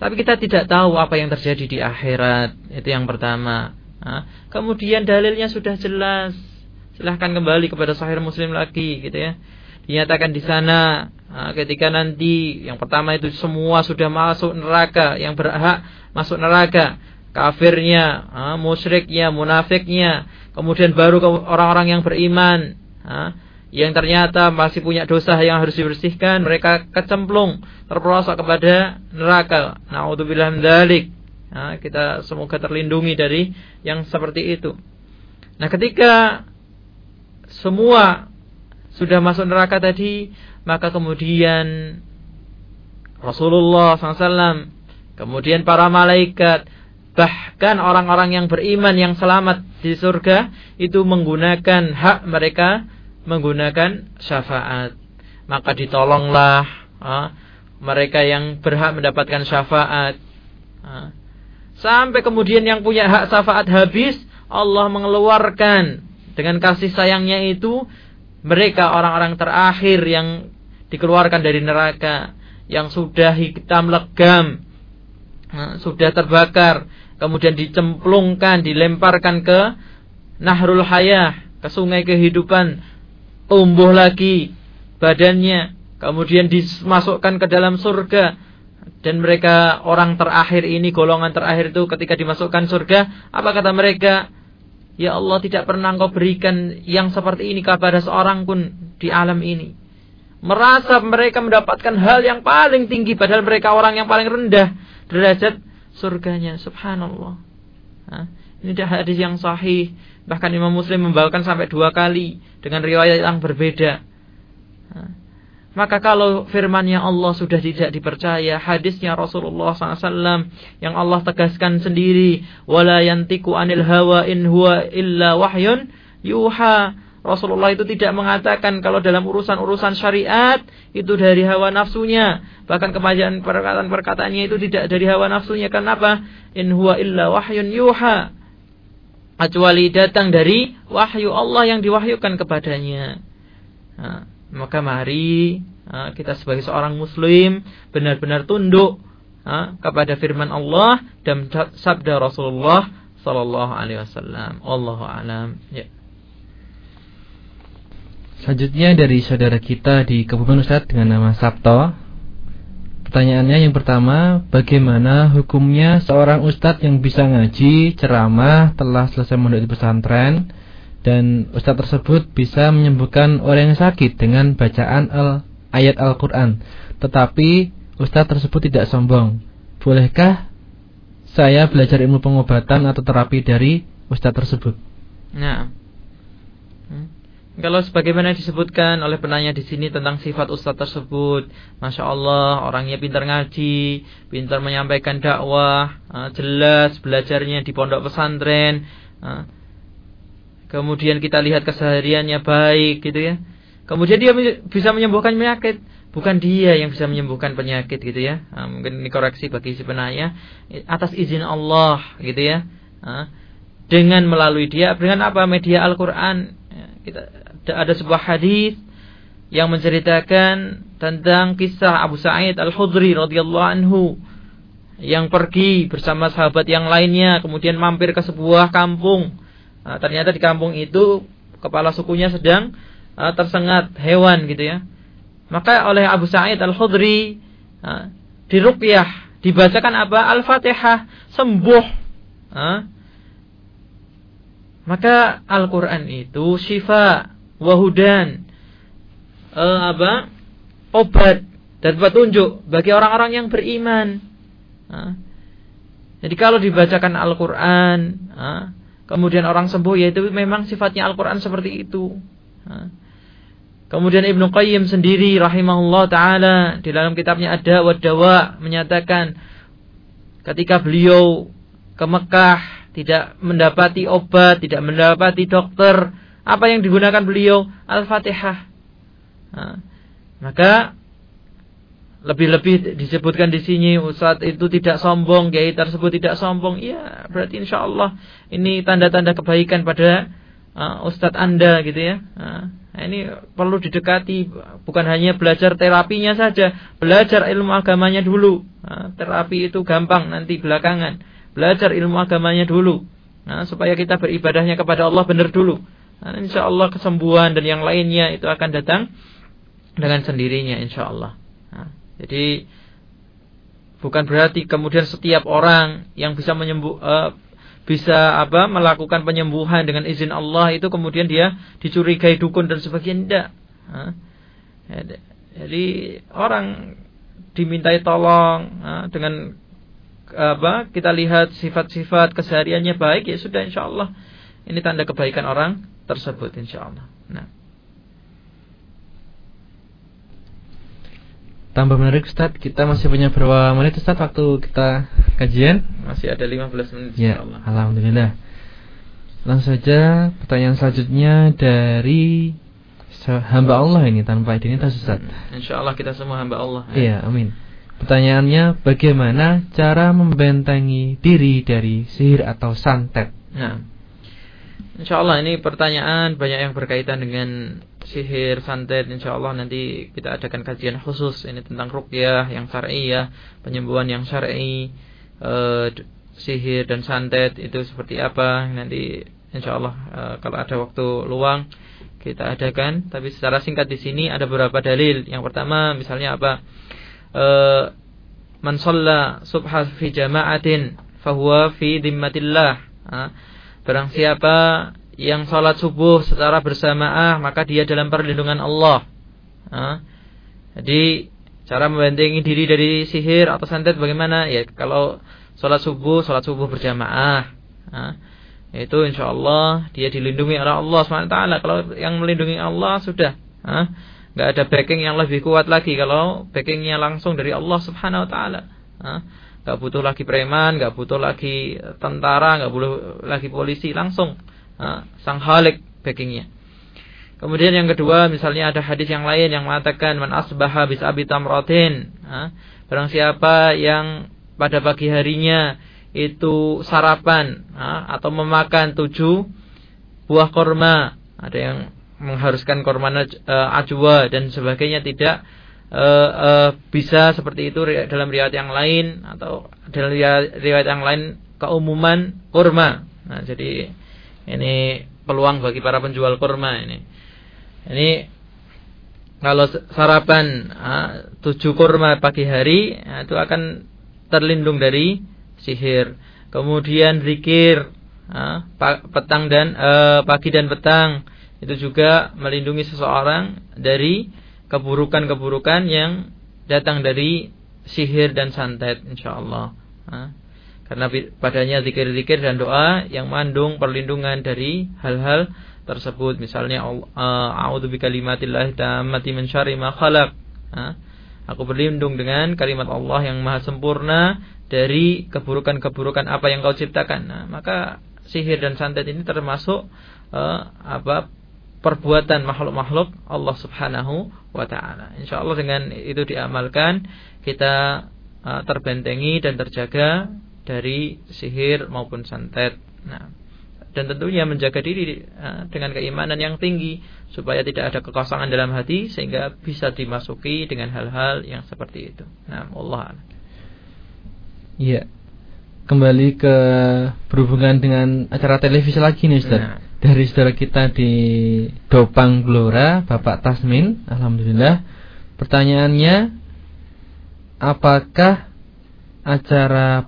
tapi kita tidak tahu apa yang terjadi di akhirat. Itu yang pertama. Nah, kemudian dalilnya sudah jelas. Silahkan kembali kepada Sahih Muslim lagi gitu ya. Dinyatakan di sana nah, ketika nanti yang pertama itu semua sudah masuk neraka. Yang berhak masuk neraka. Kafirnya nah, musyriknya munafiknya. Kemudian baru orang-orang yang beriman yang ternyata masih punya dosa yang harus dibersihkan, mereka kecemplung, terperosok kepada neraka. Nauzubillah dzalik. Nah, kita semoga terlindungi dari yang seperti itu. Nah, ketika semua sudah masuk neraka tadi, maka kemudian Rasulullah SAW, kemudian para malaikat, bahkan orang-orang yang beriman yang selamat di surga itu menggunakan hak mereka menggunakan syafaat. Maka ditolonglah mereka yang berhak mendapatkan syafaat. Sampai kemudian yang punya hak syafaat habis, Allah mengeluarkan dengan kasih sayangnya itu mereka orang-orang terakhir yang dikeluarkan dari neraka yang sudah hitam legam, sudah terbakar, kemudian dicemplungkan, dilemparkan ke Nahrul Hayah, ke sungai kehidupan tumbuh lagi badannya kemudian dimasukkan ke dalam surga. Dan mereka orang terakhir ini golongan terakhir itu ketika dimasukkan surga apa kata mereka? Ya Allah tidak pernah engkau berikan yang seperti ini kepada seorang pun di alam ini. Merasa mereka mendapatkan hal yang paling tinggi padahal mereka orang yang paling rendah derajat surganya. Subhanallah. Ini hadis yang sahih. Bahkan Imam Muslim membawakan sampai dua kali dengan riwayat yang berbeda nah, maka kalau firmannya Allah sudah tidak dipercaya, hadisnya Rasulullah SAW yang Allah tegaskan sendiri, wala yantiku anil hawa in huwa illa wahyun yuha. Rasulullah itu tidak mengatakan kalau dalam urusan-urusan syariat itu dari hawa nafsunya. Bahkan kebanyakan perkataan-perkataannya itu tidak dari hawa nafsunya. Kenapa? In huwa illa wahyun yuha. Kecuali datang dari wahyu Allah yang diwahyukan kepadanya. Nah, maka mari kita sebagai seorang muslim benar-benar tunduk kepada firman Allah dan sabda Rasulullah sallallahu alaihi wasallam. Allahu alam. Ya. Selanjutnya dari saudara kita di Kabupaten Ustaz dengan nama Sabto. Pertanyaannya yang pertama, bagaimana hukumnya seorang ustadz yang bisa ngaji, ceramah, telah selesai mondok di pesantren, dan ustadz tersebut bisa menyembuhkan orang yang sakit dengan bacaan al ayat Al-Quran. Tetapi ustadz tersebut tidak sombong. Bolehkah saya belajar ilmu pengobatan atau terapi dari ustadz tersebut? Nah. Kalau sebagaimana disebutkan oleh penanya di sini tentang sifat ustadz tersebut, masya Allah orangnya pintar ngaji, pintar menyampaikan dakwah, ah, jelas belajarnya di pondok pesantren. Ah, Kemudian kita lihat kesehariannya baik gitu ya. Kemudian dia bisa menyembuhkan penyakit. Bukan dia yang bisa menyembuhkan penyakit gitu ya. Nah, mungkin ini koreksi bagi si penanya. Atas izin Allah gitu ya. Dengan melalui dia. Dengan apa? Media Al-Quran. Kita ada sebuah hadis yang menceritakan tentang kisah Abu Sa'id Al-Khudri radhiyallahu anhu yang pergi bersama sahabat yang lainnya kemudian mampir ke sebuah kampung Nah, ternyata di kampung itu kepala sukunya sedang uh, tersengat hewan gitu ya. Maka oleh Abu Sa'id Al-Khudri uh, diruqyah, dibacakan apa? Al-Fatihah, sembuh. Uh, maka Al-Qur'an itu syifa wahudan uh, apa? obat dan petunjuk bagi orang-orang yang beriman. Uh, jadi kalau dibacakan Al-Qur'an, uh, kemudian orang sembuh yaitu memang sifatnya Al-Quran seperti itu. Kemudian Ibnu Qayyim sendiri rahimahullah taala di dalam kitabnya ada wadawa menyatakan ketika beliau ke Mekah tidak mendapati obat, tidak mendapati dokter, apa yang digunakan beliau? Al-Fatihah. Nah, maka lebih-lebih disebutkan di sini Ustaz itu tidak sombong, kiai tersebut tidak sombong. Iya, berarti insya Allah ini tanda-tanda kebaikan pada uh, Ustadz Anda gitu ya. Uh, ini perlu didekati, bukan hanya belajar terapinya saja, belajar ilmu agamanya dulu. Uh, terapi itu gampang nanti belakangan. Belajar ilmu agamanya dulu, uh, supaya kita beribadahnya kepada Allah benar dulu. Uh, insya Allah kesembuhan dan yang lainnya itu akan datang dengan sendirinya insya Allah. Jadi bukan berarti kemudian setiap orang yang bisa menyembuh uh, bisa apa melakukan penyembuhan dengan izin Allah itu kemudian dia dicurigai dukun dan sebagainya tidak. Jadi orang dimintai tolong dengan apa kita lihat sifat-sifat kesehariannya baik ya sudah insya Allah ini tanda kebaikan orang tersebut insya Allah. Nah. tambah menarik Ustaz. Kita masih punya berapa menit Ustaz waktu kita kajian? Masih ada 15 menit ya Alhamdulillah. Langsung saja pertanyaan selanjutnya dari hamba Allah ini tanpa identitas Ustaz. Hmm, Insya Allah kita semua hamba Allah ya. iya amin. Pertanyaannya bagaimana cara membentengi diri dari sihir atau santet? Nah Insya Allah ini pertanyaan banyak yang berkaitan dengan sihir, santet, insya Allah nanti kita adakan kajian khusus ini tentang rukyah yang syar'i penyembuhan yang syar'i, e, sihir dan santet itu seperti apa nanti insya Allah uh, kalau ada waktu luang kita adakan. Tapi secara singkat di sini ada beberapa dalil. Yang pertama misalnya apa? Uh, Man subha fi jama'atin fahuwa fi dhimmatillah. Uh, barang siapa yang sholat subuh secara bersamaan maka dia dalam perlindungan Allah. Uh, jadi cara membentengi diri dari sihir atau santet bagaimana? Ya kalau sholat subuh, sholat subuh berjamaah. Uh, itu insya Allah dia dilindungi oleh Allah swt. Kalau yang melindungi Allah sudah, nggak ada backing yang lebih kuat lagi kalau backingnya langsung dari Allah Subhanahu Wa Taala. Nggak butuh lagi preman, nggak butuh lagi tentara, nggak butuh lagi polisi, langsung sang Halik backingnya. Kemudian yang kedua, misalnya ada hadis yang lain yang mengatakan man asbaha bis abi tamratin. Barang siapa yang pada pagi harinya itu sarapan atau memakan tujuh buah korma ada yang mengharuskan korma uh, ajwa dan sebagainya tidak uh, uh, bisa seperti itu dalam riwayat yang lain atau dalam riwayat yang lain keumuman kurma nah jadi ini peluang bagi para penjual kurma ini ini kalau sarapan tujuh kurma pagi hari itu akan terlindung dari sihir. Kemudian zikir petang dan eh, pagi dan petang itu juga melindungi seseorang dari keburukan-keburukan yang datang dari sihir dan santet insyaallah. Karena padanya zikir-zikir dan doa yang mengandung perlindungan dari hal-hal tersebut misalnya eh, a'udzu bikalimatillahi tammati min syarri ma khalaq. Aku berlindung dengan kalimat Allah yang maha sempurna dari keburukan-keburukan apa yang kau ciptakan. Nah, maka sihir dan santet ini termasuk uh, apa perbuatan makhluk-makhluk Allah Subhanahu wa taala. Insyaallah dengan itu diamalkan kita uh, terbentengi dan terjaga dari sihir maupun santet. Nah, dan tentunya menjaga diri uh, dengan keimanan yang tinggi supaya tidak ada kekosongan dalam hati sehingga bisa dimasuki dengan hal-hal yang seperti itu. Nah, Allah Iya. Kembali ke berhubungan dengan acara televisi lagi nih Ustaz. Nah. Dari saudara kita di Dopang Glora, Bapak Tasmin, alhamdulillah. Pertanyaannya apakah acara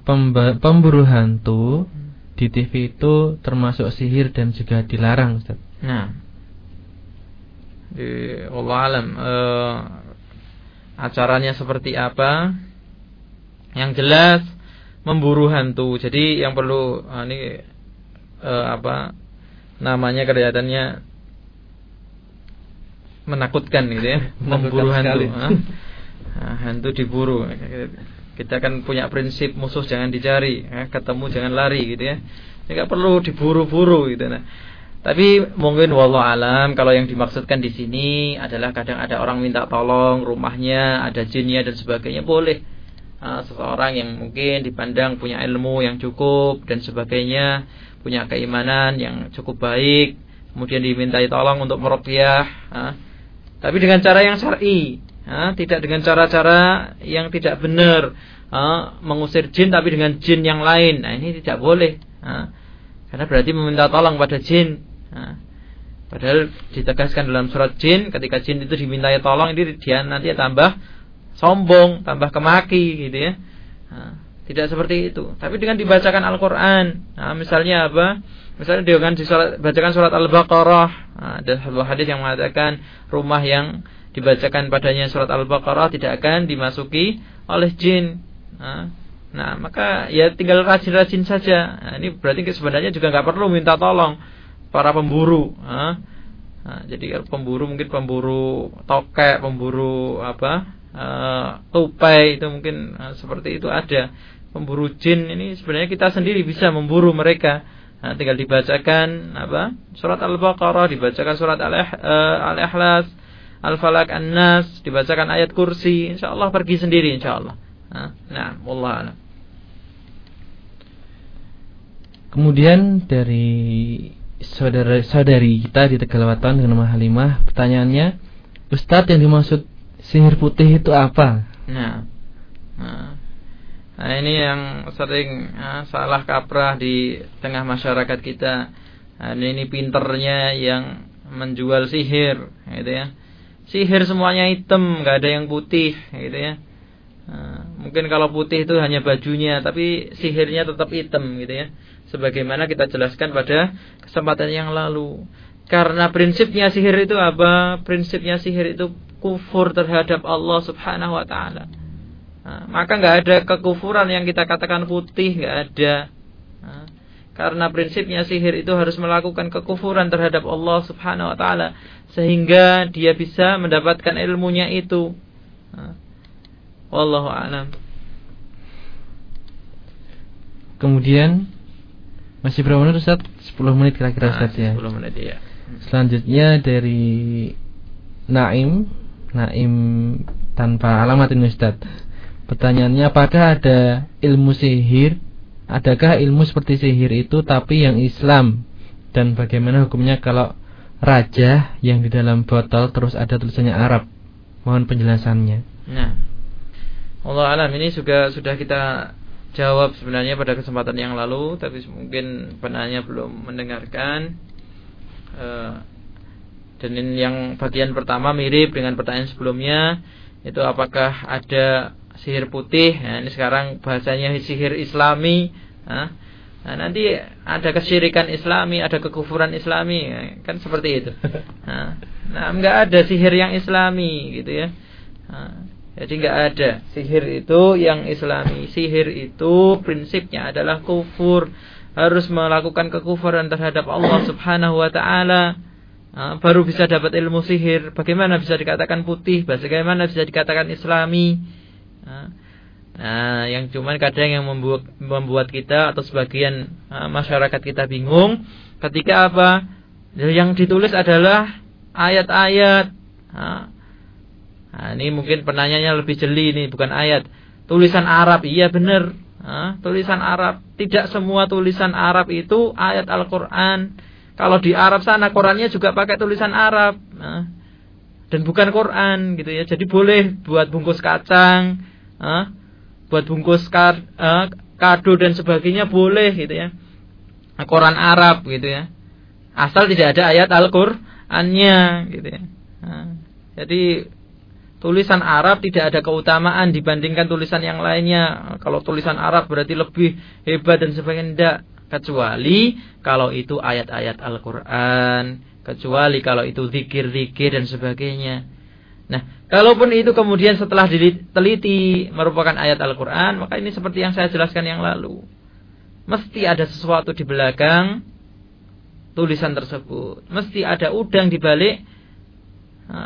pemburu hantu di TV itu termasuk sihir dan juga dilarang Ustaz? Nah. Di Allah alam uh, acaranya seperti apa? Yang jelas memburu hantu. Jadi yang perlu uh, ini uh, apa namanya kelihatannya menakutkan gitu ya, memburu hantu. Nah, hantu diburu. Kita kan punya prinsip musuh jangan dicari, ya, ketemu jangan lari gitu ya. Tidak perlu diburu-buru gitu nah. Tapi mungkin wallah alam kalau yang dimaksudkan di sini adalah kadang ada orang minta tolong rumahnya, ada jinnya dan sebagainya boleh seseorang yang mungkin dipandang punya ilmu yang cukup dan sebagainya, punya keimanan yang cukup baik, kemudian dimintai tolong untuk meruqyah, tapi dengan cara yang syar'i, uh, tidak dengan cara-cara yang tidak benar, uh, mengusir jin tapi dengan jin yang lain. Nah, ini tidak boleh. Karena berarti meminta tolong pada jin. Padahal ditegaskan dalam surat jin ketika jin itu dimintai tolong ini dia nanti tambah sombong, tambah kemaki gitu ya. Nah, tidak seperti itu. Tapi dengan dibacakan Al-Qur'an, nah, misalnya apa? Misalnya dengan dibacakan surat Al-Baqarah, nah, ada sebuah hadis yang mengatakan rumah yang dibacakan padanya surat Al-Baqarah tidak akan dimasuki oleh jin. Nah, nah maka ya tinggal rajin-rajin saja. Nah, ini berarti sebenarnya juga nggak perlu minta tolong para pemburu. Nah, nah, jadi pemburu mungkin pemburu tokek, pemburu apa? Uh, tupai itu mungkin uh, seperti itu ada. Pemburu jin ini sebenarnya kita sendiri bisa memburu mereka. Nah, tinggal dibacakan apa? Surat al-baqarah dibacakan surat eh, al-ikhlas al-falak an-nas dibacakan ayat kursi. Insyaallah pergi sendiri insyaallah. Nah Allah kemudian dari saudara saudari kita di Tegalawatan dengan nama Halimah pertanyaannya Ustadz yang dimaksud Sihir putih itu apa? Nah, nah, ini yang sering nah, salah kaprah di tengah masyarakat kita. Nah, ini pinternya yang menjual sihir, gitu ya. Sihir semuanya hitam, nggak ada yang putih, gitu ya. Nah, mungkin kalau putih itu hanya bajunya, tapi sihirnya tetap hitam, gitu ya. Sebagaimana kita jelaskan pada kesempatan yang lalu. Karena prinsipnya sihir itu apa? Prinsipnya sihir itu kufur terhadap Allah Subhanahu wa taala. Nah, maka nggak ada kekufuran yang kita katakan putih, nggak ada. Nah, karena prinsipnya sihir itu harus melakukan kekufuran terhadap Allah Subhanahu wa taala sehingga dia bisa mendapatkan ilmunya itu. Nah, wallahu a'lam. Kemudian masih berapa menit Ustaz? 10 menit kira-kira Nah, Ustaz ya. 10 menit ya. Selanjutnya dari Naim Naim tanpa alamat ini Ustaz? Pertanyaannya apakah ada ilmu sihir? Adakah ilmu seperti sihir itu tapi yang Islam? Dan bagaimana hukumnya kalau Raja yang di dalam botol terus ada tulisannya Arab? Mohon penjelasannya. Nah, Allah alam ini juga sudah kita jawab sebenarnya pada kesempatan yang lalu, tapi mungkin penanya belum mendengarkan. Eh, dan yang bagian pertama mirip dengan pertanyaan sebelumnya, itu apakah ada sihir putih? Nah, ini sekarang bahasanya sihir Islami. Nah, nah, nanti ada kesyirikan Islami, ada kekufuran Islami, kan seperti itu. Nah, nah nggak ada sihir yang Islami, gitu ya. Nah, jadi nggak ada sihir itu yang Islami. Sihir itu prinsipnya adalah kufur, harus melakukan kekufuran terhadap Allah Subhanahu wa taala. Nah, baru bisa dapat ilmu sihir. Bagaimana bisa dikatakan putih? Bagaimana bisa dikatakan Islami? Nah, yang cuman kadang yang membuat membuat kita atau sebagian uh, masyarakat kita bingung ketika apa? Yang ditulis adalah ayat-ayat. Nah, ini mungkin penanyanya lebih jeli nih, bukan ayat. Tulisan Arab, iya benar. Tulisan Arab. Tidak semua tulisan Arab itu ayat Al-Quran. Kalau di Arab sana, Qurannya juga pakai tulisan Arab. Nah, dan bukan Quran gitu ya. Jadi boleh buat bungkus kacang, nah, buat bungkus uh, kado dan sebagainya boleh gitu ya. Nah, Quran Arab gitu ya. Asal tidak ada ayat Al-Qur'annya gitu ya. Nah, jadi tulisan Arab tidak ada keutamaan dibandingkan tulisan yang lainnya. Kalau tulisan Arab berarti lebih hebat dan sebagainya tidak. Kecuali kalau itu ayat-ayat Al-Quran. Kecuali kalau itu zikir-zikir dan sebagainya. Nah, kalaupun itu kemudian setelah diteliti merupakan ayat Al-Quran, maka ini seperti yang saya jelaskan yang lalu. Mesti ada sesuatu di belakang tulisan tersebut. Mesti ada udang di balik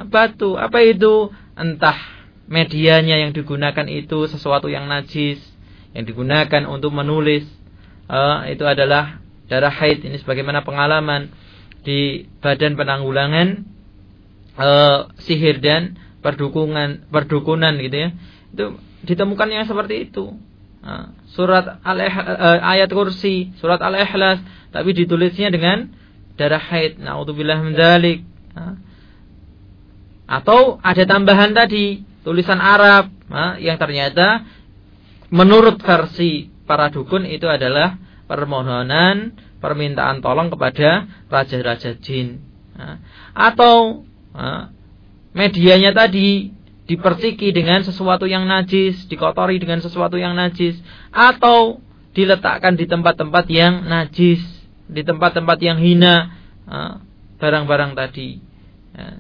batu. Apa itu? entah medianya yang digunakan itu sesuatu yang najis yang digunakan untuk menulis uh, itu adalah darah haid. Ini sebagaimana pengalaman di badan penanggulangan uh, sihir dan perdukungan perdukunan gitu ya. Itu ditemukan yang seperti itu. Uh, surat al uh, ayat kursi surat al ikhlas tapi ditulisnya dengan darah haid. Naudzubillah min dzalik. Uh, atau ada tambahan tadi tulisan Arab yang ternyata menurut versi para dukun itu adalah permohonan permintaan tolong kepada raja-raja jin. Nah, atau nah, medianya tadi diperciki dengan sesuatu yang najis, dikotori dengan sesuatu yang najis, atau diletakkan di tempat-tempat yang najis, di tempat-tempat yang hina, barang-barang tadi.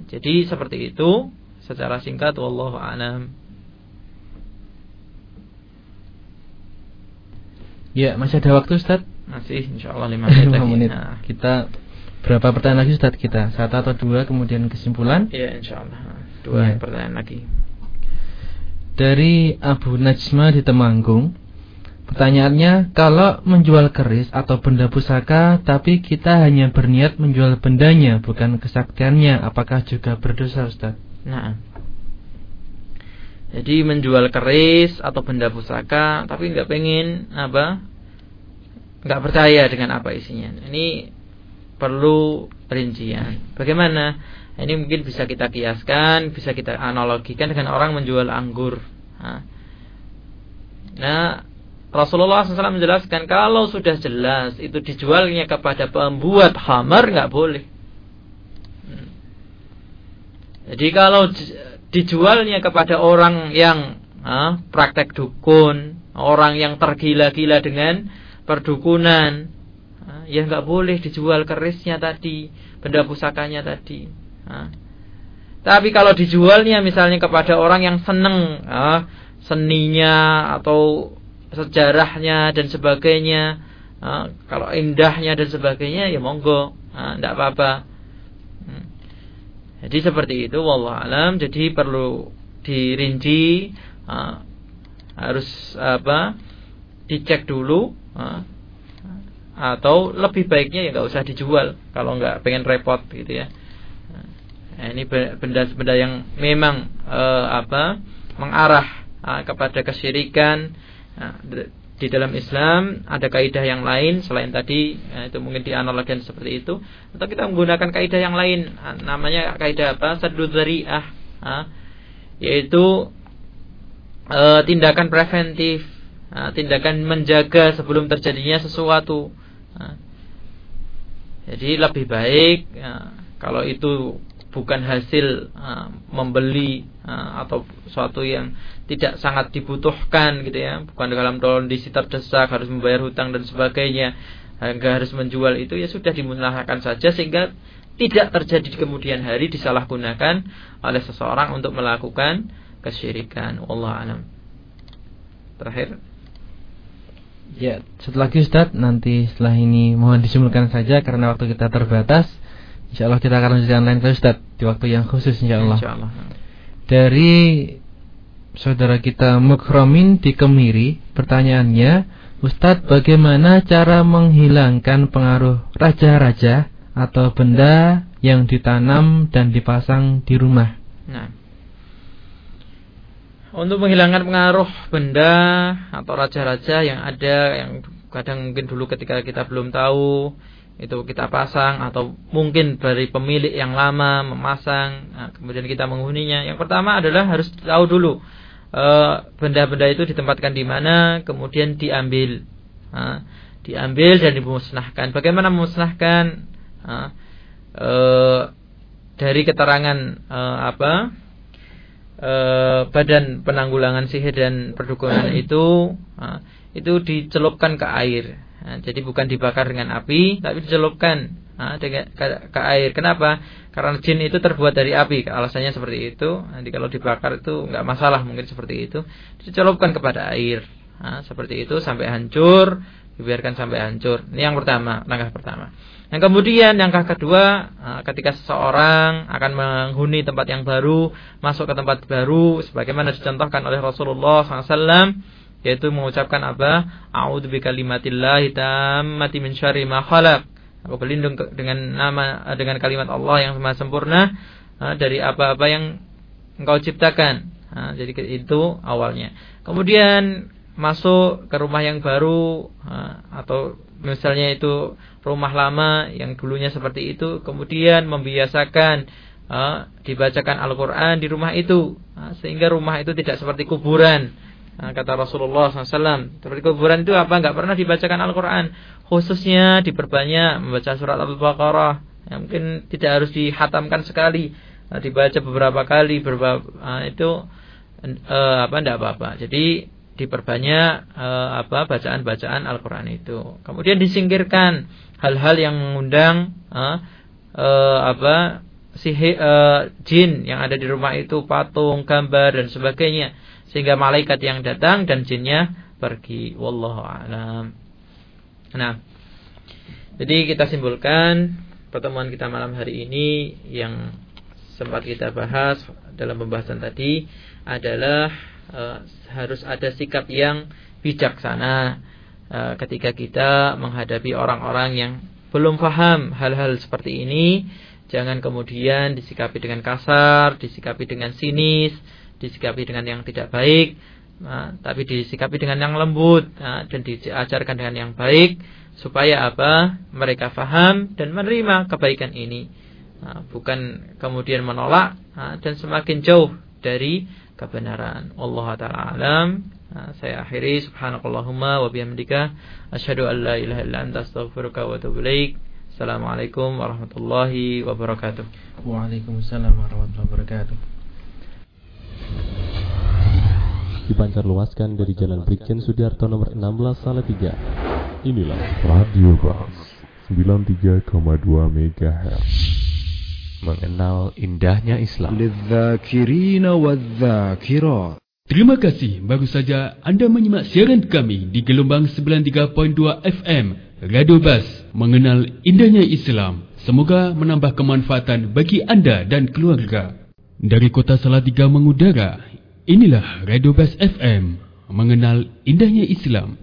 Jadi seperti itu secara singkat wallahu a'lam. Ya, masih ada waktu Ustaz? Masih insyaallah 5 menit. 5 menit. Nah. Kita berapa pertanyaan lagi Ustaz kita? Satu atau dua kemudian kesimpulan? Iya, insyaallah. Dua Ya. pertanyaan lagi. Dari Abu Najma di Temanggung Pertanyaannya, kalau menjual keris atau benda pusaka, tapi kita hanya berniat menjual bendanya, bukan kesaktiannya, apakah juga berdosa, Ustaz? Nah, jadi menjual keris atau benda pusaka, tapi nggak pengen apa, nggak percaya dengan apa isinya. Ini perlu rincian. Bagaimana? Ini mungkin bisa kita kiaskan, bisa kita analogikan dengan orang menjual anggur. Nah, Rasulullah SAW menjelaskan kalau sudah jelas itu dijualnya kepada pembuat hamar nggak boleh. Hmm. Jadi kalau dijualnya kepada orang yang ah, praktek dukun, orang yang tergila-gila dengan perdukunan, ah, ya nggak boleh dijual kerisnya tadi, benda pusakanya tadi. Ah. Tapi kalau dijualnya misalnya kepada orang yang seneng ah, seninya atau sejarahnya dan sebagainya, ah, kalau indahnya dan sebagainya ya monggo, tidak ah, apa-apa. Jadi seperti itu, wallah alam. Jadi perlu dirinci, ah, harus apa? Dicek dulu. Ah, atau lebih baiknya ya nggak usah dijual kalau nggak pengen repot gitu ya. Nah, ini benda-benda yang memang uh, apa mengarah uh, kepada kesyirikan uh, di dalam Islam ada kaidah yang lain selain tadi uh, itu mungkin dianalogikan seperti itu. Atau kita menggunakan kaidah yang lain uh, namanya kaidah apa? Sadud dzari'ah yaitu uh, tindakan preventif uh, tindakan menjaga sebelum terjadinya sesuatu uh, jadi lebih baik uh, kalau itu bukan hasil uh, membeli uh, atau suatu yang tidak sangat dibutuhkan gitu ya. Bukan dalam kondisi terdesak harus membayar hutang dan sebagainya hingga harus menjual itu ya sudah dimusnahkan saja sehingga tidak terjadi di kemudian hari disalahgunakan oleh seseorang untuk melakukan kesyirikan. Allah alam. Terakhir. Ya, setelah Ustaz, nanti setelah ini mohon disimpulkan saja karena waktu kita terbatas. Insya Allah kita akan lanjutkan lain kali Ustaz di waktu yang khusus Insya Allah. Insya Allah. Dari saudara kita Mukromin di Kemiri, pertanyaannya, Ustadz bagaimana cara menghilangkan pengaruh raja-raja atau benda yang ditanam dan dipasang di rumah? Nah, untuk menghilangkan pengaruh benda atau raja-raja yang ada yang kadang mungkin dulu ketika kita belum tahu itu kita pasang atau mungkin dari pemilik yang lama memasang nah, kemudian kita menghuninya. Yang pertama adalah harus tahu dulu eh, benda-benda itu ditempatkan di mana kemudian diambil. Nah, diambil dan dimusnahkan. Bagaimana memusnahkan? Nah, eh, dari keterangan eh, apa? Eh, badan penanggulangan sihir dan perdukunan itu nah, itu dicelupkan ke air Nah, jadi bukan dibakar dengan api, tapi dicelupkan nah, ke, ke air. Kenapa? Karena jin itu terbuat dari api. Alasannya seperti itu. Nanti kalau dibakar itu nggak masalah, mungkin seperti itu. Dicelupkan kepada air. Nah, seperti itu sampai hancur, dibiarkan sampai hancur. Ini yang pertama, langkah pertama. Yang kemudian langkah kedua, ketika seseorang akan menghuni tempat yang baru, masuk ke tempat baru, sebagaimana dicontohkan oleh Rasulullah SAW yaitu mengucapkan apa? A'udzu bikalimatillahi tammati min syarri ma khalaq. Aku berlindung dengan nama dengan kalimat Allah yang maha sempurna dari apa-apa yang engkau ciptakan. jadi itu awalnya. Kemudian masuk ke rumah yang baru atau misalnya itu rumah lama yang dulunya seperti itu, kemudian membiasakan dibacakan Al-Quran di rumah itu, sehingga rumah itu tidak seperti kuburan Nah, kata Rasulullah SAW Seperti kuburan itu apa? Enggak pernah dibacakan Al-Quran. Khususnya diperbanyak Membaca surat Al-Baqarah. Ya, Mungkin tidak harus dihatamkan sekali. Nah, Dibaca beberapa kali beberapa, nah, Itu uh, apa? Enggak apa-apa. Jadi diperbanyak uh, apa bacaan-bacaan Al-Quran itu. Kemudian disingkirkan Hal-hal yang mengundang uh, uh, apa sihir uh, jin yang ada di rumah itu patung, gambar dan sebagainya sehingga malaikat yang datang dan jinnya pergi. Wallahu alam. Nah jadi kita simpulkan pertemuan kita malam hari ini yang sempat kita bahas dalam pembahasan tadi adalah e, harus ada sikap yang bijaksana e, ketika kita menghadapi orang-orang yang belum paham hal-hal seperti ini. Jangan kemudian disikapi dengan kasar, disikapi dengan sinis, disikapi dengan yang tidak baik, nah, tapi disikapi dengan yang lembut nah, dan diajarkan dengan yang baik supaya apa? Mereka faham dan menerima kebaikan ini. Nah, bukan kemudian menolak nah, dan semakin jauh dari kebenaran. Allah taala alam. Nah, saya akhiri subhanakallahumma wa bihamdika asyhadu an la ilaha illa anta astaghfiruka wa atubu ilaik. Assalamualaikum warahmatullahi wabarakatuh. Waalaikumsalam warahmatullahi wabarakatuh. Dipancar luaskan dari Jalan Brigjen Sudiarto nomor 16 Salatiga. Inilah Radio Bas 93,2 MHz. Mengenal indahnya Islam. Terima kasih, baru saja Anda menyimak siaran kami di gelombang 93.2 FM Radio Bas mengenal indahnya Islam. Semoga menambah kemanfaatan bagi anda dan keluarga. Dari kota Salatiga mengudara, inilah Radio Bas FM mengenal indahnya Islam.